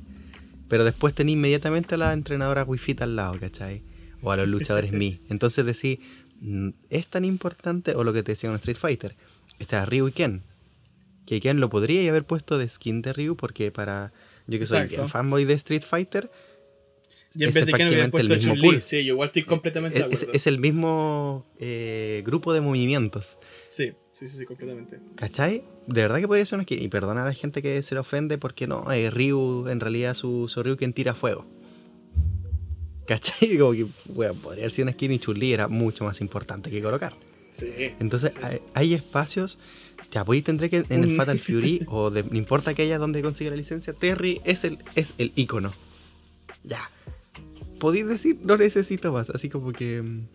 Pero después tenía inmediatamente a la entrenadora Wi-Fi al lado, ¿cachai? O a los (laughs) luchadores Mi. Entonces decís, mm, ¿es tan importante? O lo que te decía en Street Fighter. Está Ryu y Ken. Que Ken lo podría haber puesto de skin de Ryu porque para... Yo que soy Exacto. bien fanboy de Street Fighter, Y en Es vez de hubiera prácticamente el puesto mismo pool. Sí, yo igual estoy completamente de es, acuerdo. es el mismo eh, grupo de movimientos. Sí, sí, sí, sí, completamente. ¿Cachai? De verdad que podría ser una skin. Y perdona a la gente que se le ofende porque no, eh, Ryu, en realidad su, su Ryu quien tira fuego. ¿Cachai? (laughs) Como que, bueno, podría haber sido una skin y Chun-Li era mucho más importante que colocar. Sí. Entonces sí. hay, hay espacios. Ya, pues tendré que en el Un- Fatal Fury, (laughs) o de, no importa que haya donde consiga la licencia, Terry es el, es el icono. Ya. Podéis decir, no necesito más, así como que. mm,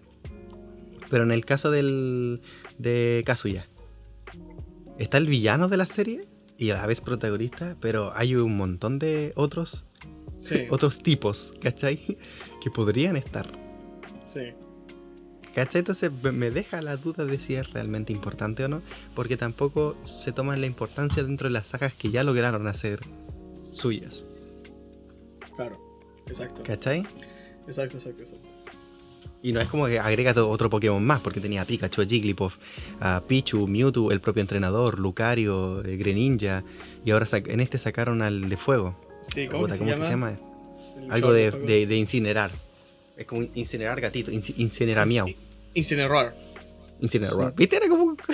Pero en el caso del. de Kazuya, ¿está el villano de la serie? y a la vez protagonista, pero hay un montón de otros, Sí, (laughs) otros tipos, ¿cachai? (laughs) Que podrían estar. sí. ¿Cachai? Entonces me- deja la duda de si es realmente importante o no, porque tampoco se toman la importancia dentro de las sagas que ya lograron hacer suyas. Claro. Exacto. ¿Cachai? Exacto, exacto, exacto. Y no es como que agrega otro Pokémon más, porque tenía a Pikachu, a Jigglypuff, a Pichu, Mewtwo, el propio entrenador, Lucario, eh, Greninja, y ahora en este sacaron al de fuego. Sí, ¿cómo, que ¿cómo se, que se llama? El Algo de, fuego. de- de incinerar. Es como incinerar gatito, inci- incinerar miau. In- Incineroar. Incinerar. Sí. ¿Viste? Era como. (laughs)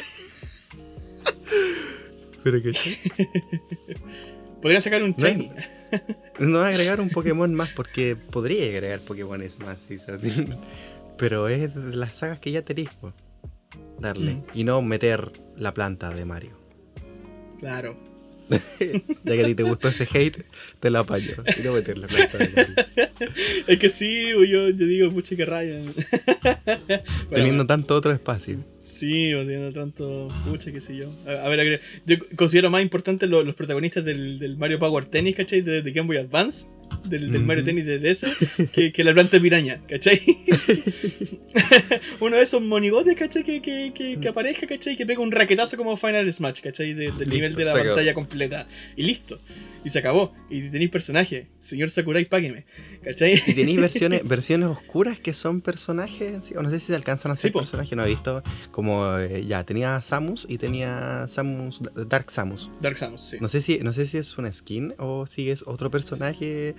Pero que Podrían sacar un Shiny. No agregar un Pokémon más porque podría agregar Pokémones más, sí, ¿sabes? pero es de las sagas que ya tenéis, darle. Mm. Y no meter la planta de Mario. Claro. (laughs) Ya que a ti te gustó ese hate, te lo apaño. Y no meter la planta de Mario. Es que sí, yo, yo digo, pucha que raya. (laughs) Bueno, Teniendo tanto otro espacio. Sí, o teniendo tanto. Pucha, qué sé yo. A, a ver, a ver, yo considero más importante lo- los protagonistas del, del Mario Power Tennis, ¿cachai? De, de Game Boy Advance. Del, del Mario. Tennis de DS. Que, que la planta piraña, ¿cachai? (laughs) Uno de esos monigotes, ¿cachai? Que, que, que, que aparezca, ¿cachai? Que pega un raquetazo como Final Smash, ¿cachai? De- del Listo, nivel de la pantalla completa. Y listo. Y se acabó. Y tenéis personaje. Señor Sakurai, págueme. ¿Cachai? Y tenéis (laughs) versiones, versiones oscuras que son personajes, ¿sí? o no sé si se alcanzan a Sí, ser po. personajes, no he visto. Como eh, ya, tenía Samus y tenía Samus, Dark Samus. Dark Samus, sí. No sé si, no sé si es una skin o si es otro personaje.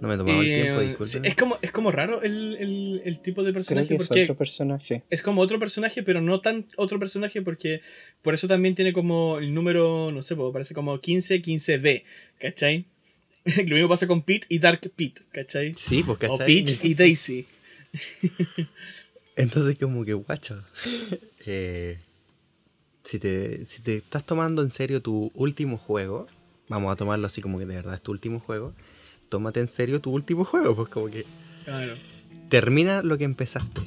No me he tomado el Eh, tiempo, sí, disculpen. es, como, es como raro el, el- el tipo de Creo personaje que es porque otro personaje. es como otro personaje, pero no tan otro personaje porque por eso también tiene como el número, no sé, parece como 15, 15D, ¿cachai? (laughs) Lo mismo pasa con Pete y Dark Pete, ¿cachai? Sí, pues O ¿cachai? Peach y Daisy. (laughs) Entonces como que guacho. (laughs) eh, si, te, si te estás tomando en serio tu último juego, vamos a tomarlo así como que de verdad es tu último juego, tómate en serio tu último juego, pues como que Claro. termina lo que empezaste.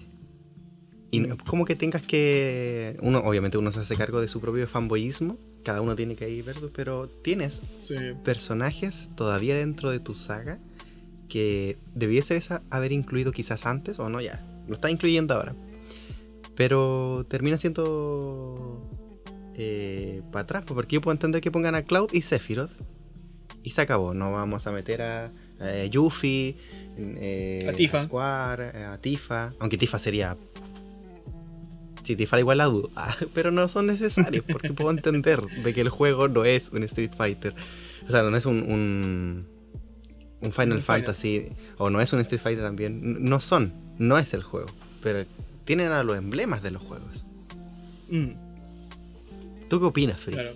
Y no Mm. como que tengas que. Uno, obviamente, uno se hace cargo de su propio fanboyismo. Cada uno tiene que ir verlo, pero tienes Sí. personajes todavía dentro de tu saga que debieses haber incluido quizás antes o no ya. Lo estás incluyendo ahora. Pero termina siendo eh, para atrás, pues, porque yo puedo entender que pongan a Cloud y Sephiroth y se acabó. No vamos a meter a, Yuffie, eh, A Tifa. Square, eh, a Tifa. Aunque Tifa sería. Si Tifa igual la dudo. Ah, (laughs) pero no son necesarios porque puedo entender de que el juego no es un Street Fighter. O sea, no es un, un, un Final. Fantasy o no es un Street Fighter también. No son, no es el juego. Pero tienen a los emblemas de los juegos. Mm, ¿Tú qué opinas, Free? claro.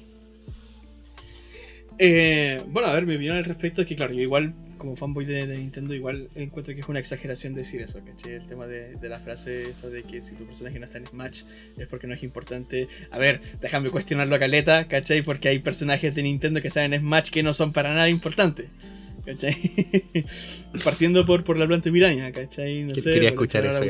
Eh, bueno, a ver, mi opinión al respecto es que, claro, yo igual, como fanboy de, de Nintendo, igual encuentro que es una exageración decir eso, ¿cachai? El tema de, de la frase esa de que si tu personaje no está en Smash es porque no es importante. A ver, déjame cuestionarlo a Caleta, ¿cachai? Porque hay personajes de Nintendo que están en Smash que no son para nada importantes. ¿Cachai? (laughs) Partiendo por, por la planta piraña, ¿cachai? No sé, quería escuchar la eso,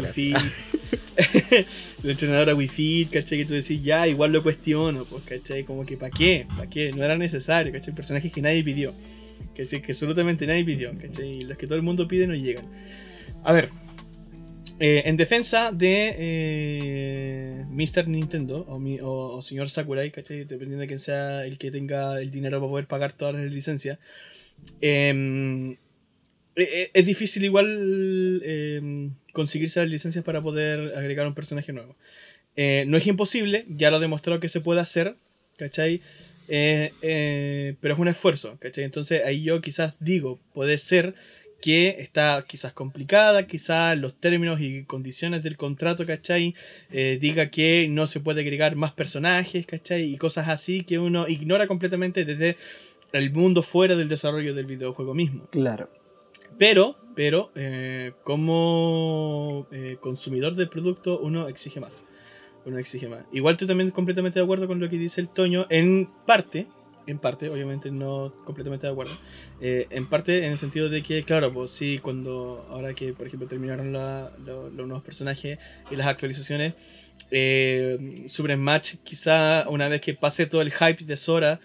la entrenadora Wi-Fi, ¿cachai? Que tú decís, ya, igual lo cuestiono, pues, ¿cachai? Como que, ¿para qué? ¿Para qué? No era necesario, ¿cachai? Personajes que nadie pidió. Que sí, que absolutamente nadie pidió, ¿cachai? Y los que todo el mundo pide no llegan. A ver, eh, en defensa de eh, Mr. Nintendo o, mi- o- o señor Sakurai, ¿cachai? Dependiendo de quién sea el que tenga el dinero para poder pagar todas las licencias. eh, es difícil igual em, conseguirse las licencias para poder agregar un personaje nuevo. Eh, no es imposible, ya lo ha demostrado que se puede hacer, ¿cachai? Eh, eh, pero es un esfuerzo, ¿cachai? Entonces ahí yo quizás digo, puede ser que está quizás complicada, quizás los términos y condiciones del contrato, ¿cachai? Eh, diga que no se puede agregar más personajes, ¿cachai? Y cosas así que uno ignora completamente desde el mundo fuera del desarrollo del videojuego mismo. Claro. Pero, pero, eh, como eh, consumidor del producto, uno exige más. Uno exige más. Igual estoy también completamente de acuerdo con lo que dice el Toño, en parte, en parte, obviamente no completamente de acuerdo, eh, en parte en el sentido de que, claro, pues sí, cuando, ahora que, por ejemplo, terminaron la- lo- los nuevos personajes y las actualizaciones, eh, Super Smash, quizá una vez que pase todo el hype de Sora,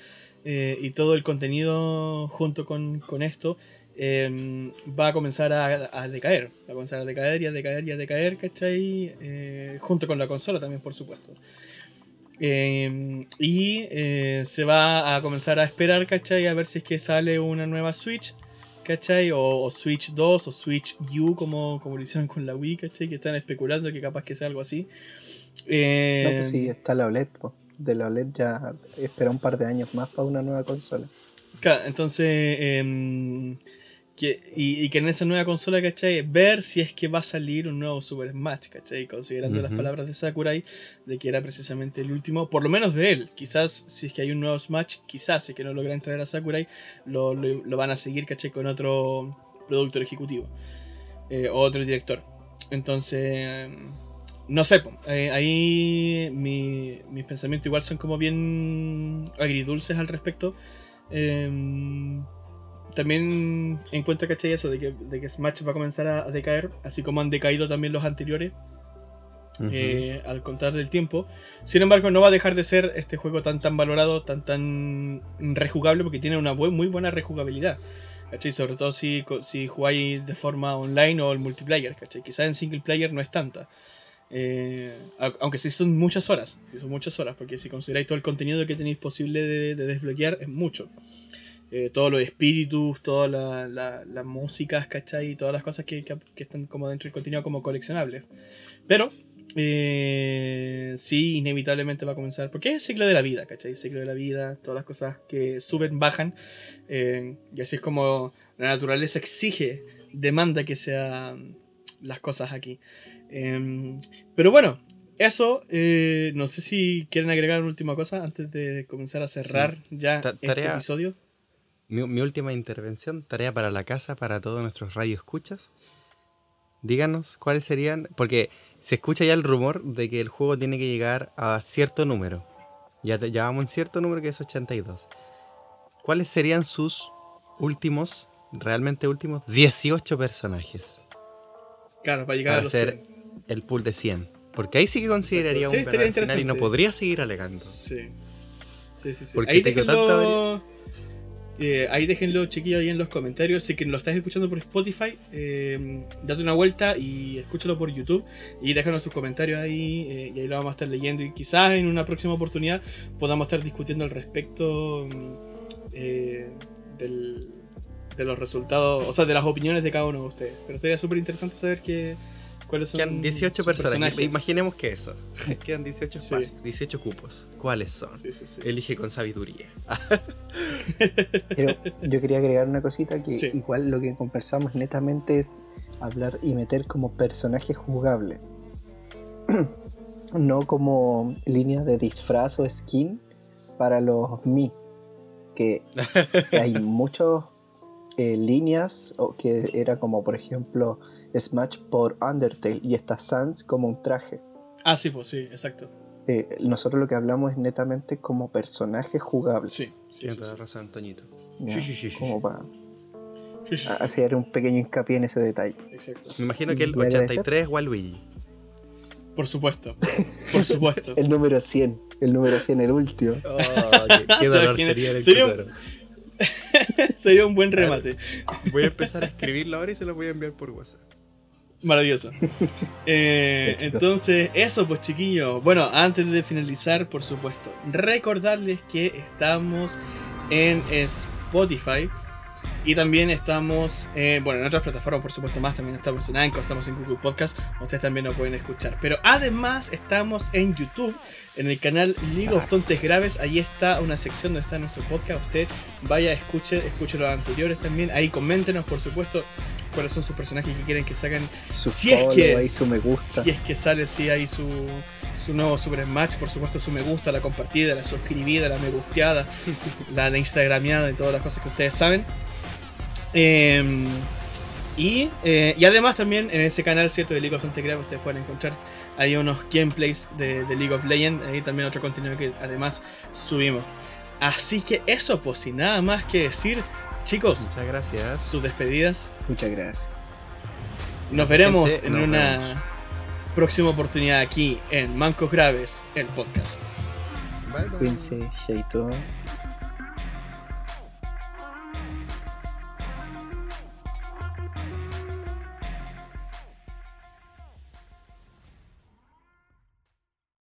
eh, y todo el contenido junto con, con esto eh, va a comenzar a, a decaer. Va a comenzar a decaer y a decaer y a decaer, ¿cachai? Eh, junto con la consola también, por supuesto. Eh, y eh, se va a comenzar a esperar, ¿cachai? A ver si es que sale una nueva Switch, ¿cachai? O, o Switch 2 o Switch U, como, como lo hicieron con la Wii, ¿cachai? Que están especulando que capaz que sea algo así. No, pues sí, está la OLED. po. De la OLED ya espera un par de años más para una nueva consola. Claro, entonces, em, que, y, y que en esa nueva consola, ¿cachai? Ver si es que va a salir un nuevo Super Smash, ¿cachai? Considerando las palabras de Sakurai, de que era precisamente el último, por lo menos de él. Quizás, si es que hay un nuevo Smash, quizás, si es que no logran traer a Sakurai, lo, lo- lo van a seguir, ¿cachai? Con otro productor ejecutivo, eh, o otro director. Entonces, no sé, eh, ahí mi- mis pensamientos igual son como bien agridulces al respecto. Em, también encuentro, ¿cachai? Eso de que, de que Smash va a comenzar a, a decaer, así como han decaído también los anteriores Ujú. eh, al contar del tiempo. Sin embargo, no va a dejar de ser este juego tan tan valorado, tan tan rejugable, porque tiene una bu- muy buena rejugabilidad. ¿cachai? Sobre todo si, si jugáis de forma online o el multiplayer, ¿cachai? Quizás en single player no es tanta. Eh, au- aunque sí son muchas horas, sí son muchas horas, porque si consideráis todo el contenido que tenéis posible de, de desbloquear, es mucho. Eh, todos los espíritus, todas la- la- las músicas, ¿cachai? Y todas las cosas que, que- que están como dentro del contenido como coleccionables. Pero, eh, sí, inevitablemente va a comenzar, porque es el ciclo de la vida, ¿cachai? El ciclo de la vida, todas las cosas que suben, bajan, eh, y así es como la naturaleza exige, demanda que sean las cosas aquí. Em, pero bueno, eso, eh, no sé si quieren agregar una última cosa antes de comenzar a cerrar ya Ta- este tarea- episodio. Mi, mi última intervención, tarea para la casa, para todos nuestros radioescuchas. Díganos cuáles serían, porque se escucha ya el rumor de que el juego tiene que llegar a cierto número. Ya, te- ya vamos en cierto número que es 82. ¿Cuáles serían sus últimos, realmente últimos, 18 personajes Claro, para llegar a para los hacer 100. el pool de 100? Porque ahí sí que consideraría Sí, un final y no podría seguir alegando. Sí. Sí, sí, sí. Porque Ahí tengo déjenlo. Eh, ahí déjenlo, chiquillos, ahí en los comentarios. Si que lo estás escuchando por Spotify, eh, date una vuelta y escúchalo por YouTube. Y déjanos tus comentarios ahí. eh, y ahí lo vamos a estar leyendo. Y quizás en una próxima oportunidad podamos estar discutiendo al respecto mm, eh, del- de los resultados, o sea, de las opiniones de cada uno de ustedes. Pero sería súper interesante saber que, cuáles son. Quedan 18 sus personajes. Imaginemos que eso. (laughs) Quedan 18 Sí. espacios, 18 cupos. ¿Cuáles son? Sí, sí, sí. Elige con sabiduría. (laughs) Pero yo quería agregar una cosita que Sí. igual lo que conversamos netamente es hablar y meter como personaje jugable. (clears throat) no como línea de disfraz o skin para los Mi. Que (laughs) hay muchas líneas o que era como por ejemplo Smash por Undertale y está Sans como un traje. Ah, sí, pues sí, exacto. Eh, nosotros lo que hablamos es netamente como personajes jugables. Sí, sí, sí, sí. razón, Antoñito. Ya, Sí, sí, sí, como para Sí, sí, sí. hacer un pequeño hincapié en ese detalle. Exacto. Me imagino que el ¿Y agradecer? 83 es Waluigi. Por supuesto. Por supuesto. (laughs) El número 100, el número 100, el último. Oh, qué, qué dolor sería el Sería un-. (laughs) Sería un buen remate. Voy a empezar a escribirlo ahora y se lo voy a enviar por WhatsApp. Maravilloso. (laughs) Eh, entonces, eso pues chiquillos. Bueno, antes de finalizar, por supuesto, recordarles que estamos en Spotify. Y también estamos, eh, bueno, en otras plataformas, por supuesto, más. También estamos en Anchor, estamos en Google Podcast. Ustedes también nos pueden escuchar. Pero además estamos en YouTube, en el canal of Tontes Graves. Ahí está una sección donde está nuestro podcast. Usted vaya, escuche, escuche los anteriores también. Ahí coméntenos, por supuesto, cuáles son sus personajes que quieren que saquen Su Si es que- ahí, su me gusta. si es que sale, si hay su, su nuevo Super Smash, por supuesto su me gusta, la compartida, la suscribida, la me gusteada, (laughs) la, la instagrameada y todas las cosas que ustedes saben. Em, y, eh, y además también en ese canal, ¿cierto? De League of Legends ustedes pueden encontrar ahí unos gameplays de, de League of Legends, ahí también otro contenido que además subimos. Así que eso, pues sin nada más que decir, chicos, Muchas gracias. sus despedidas. Muchas gracias. Nos veremos Gente, en una próxima oportunidad aquí en Mancos Graves, el podcast. Bye, bye. Cuídense, Shaito.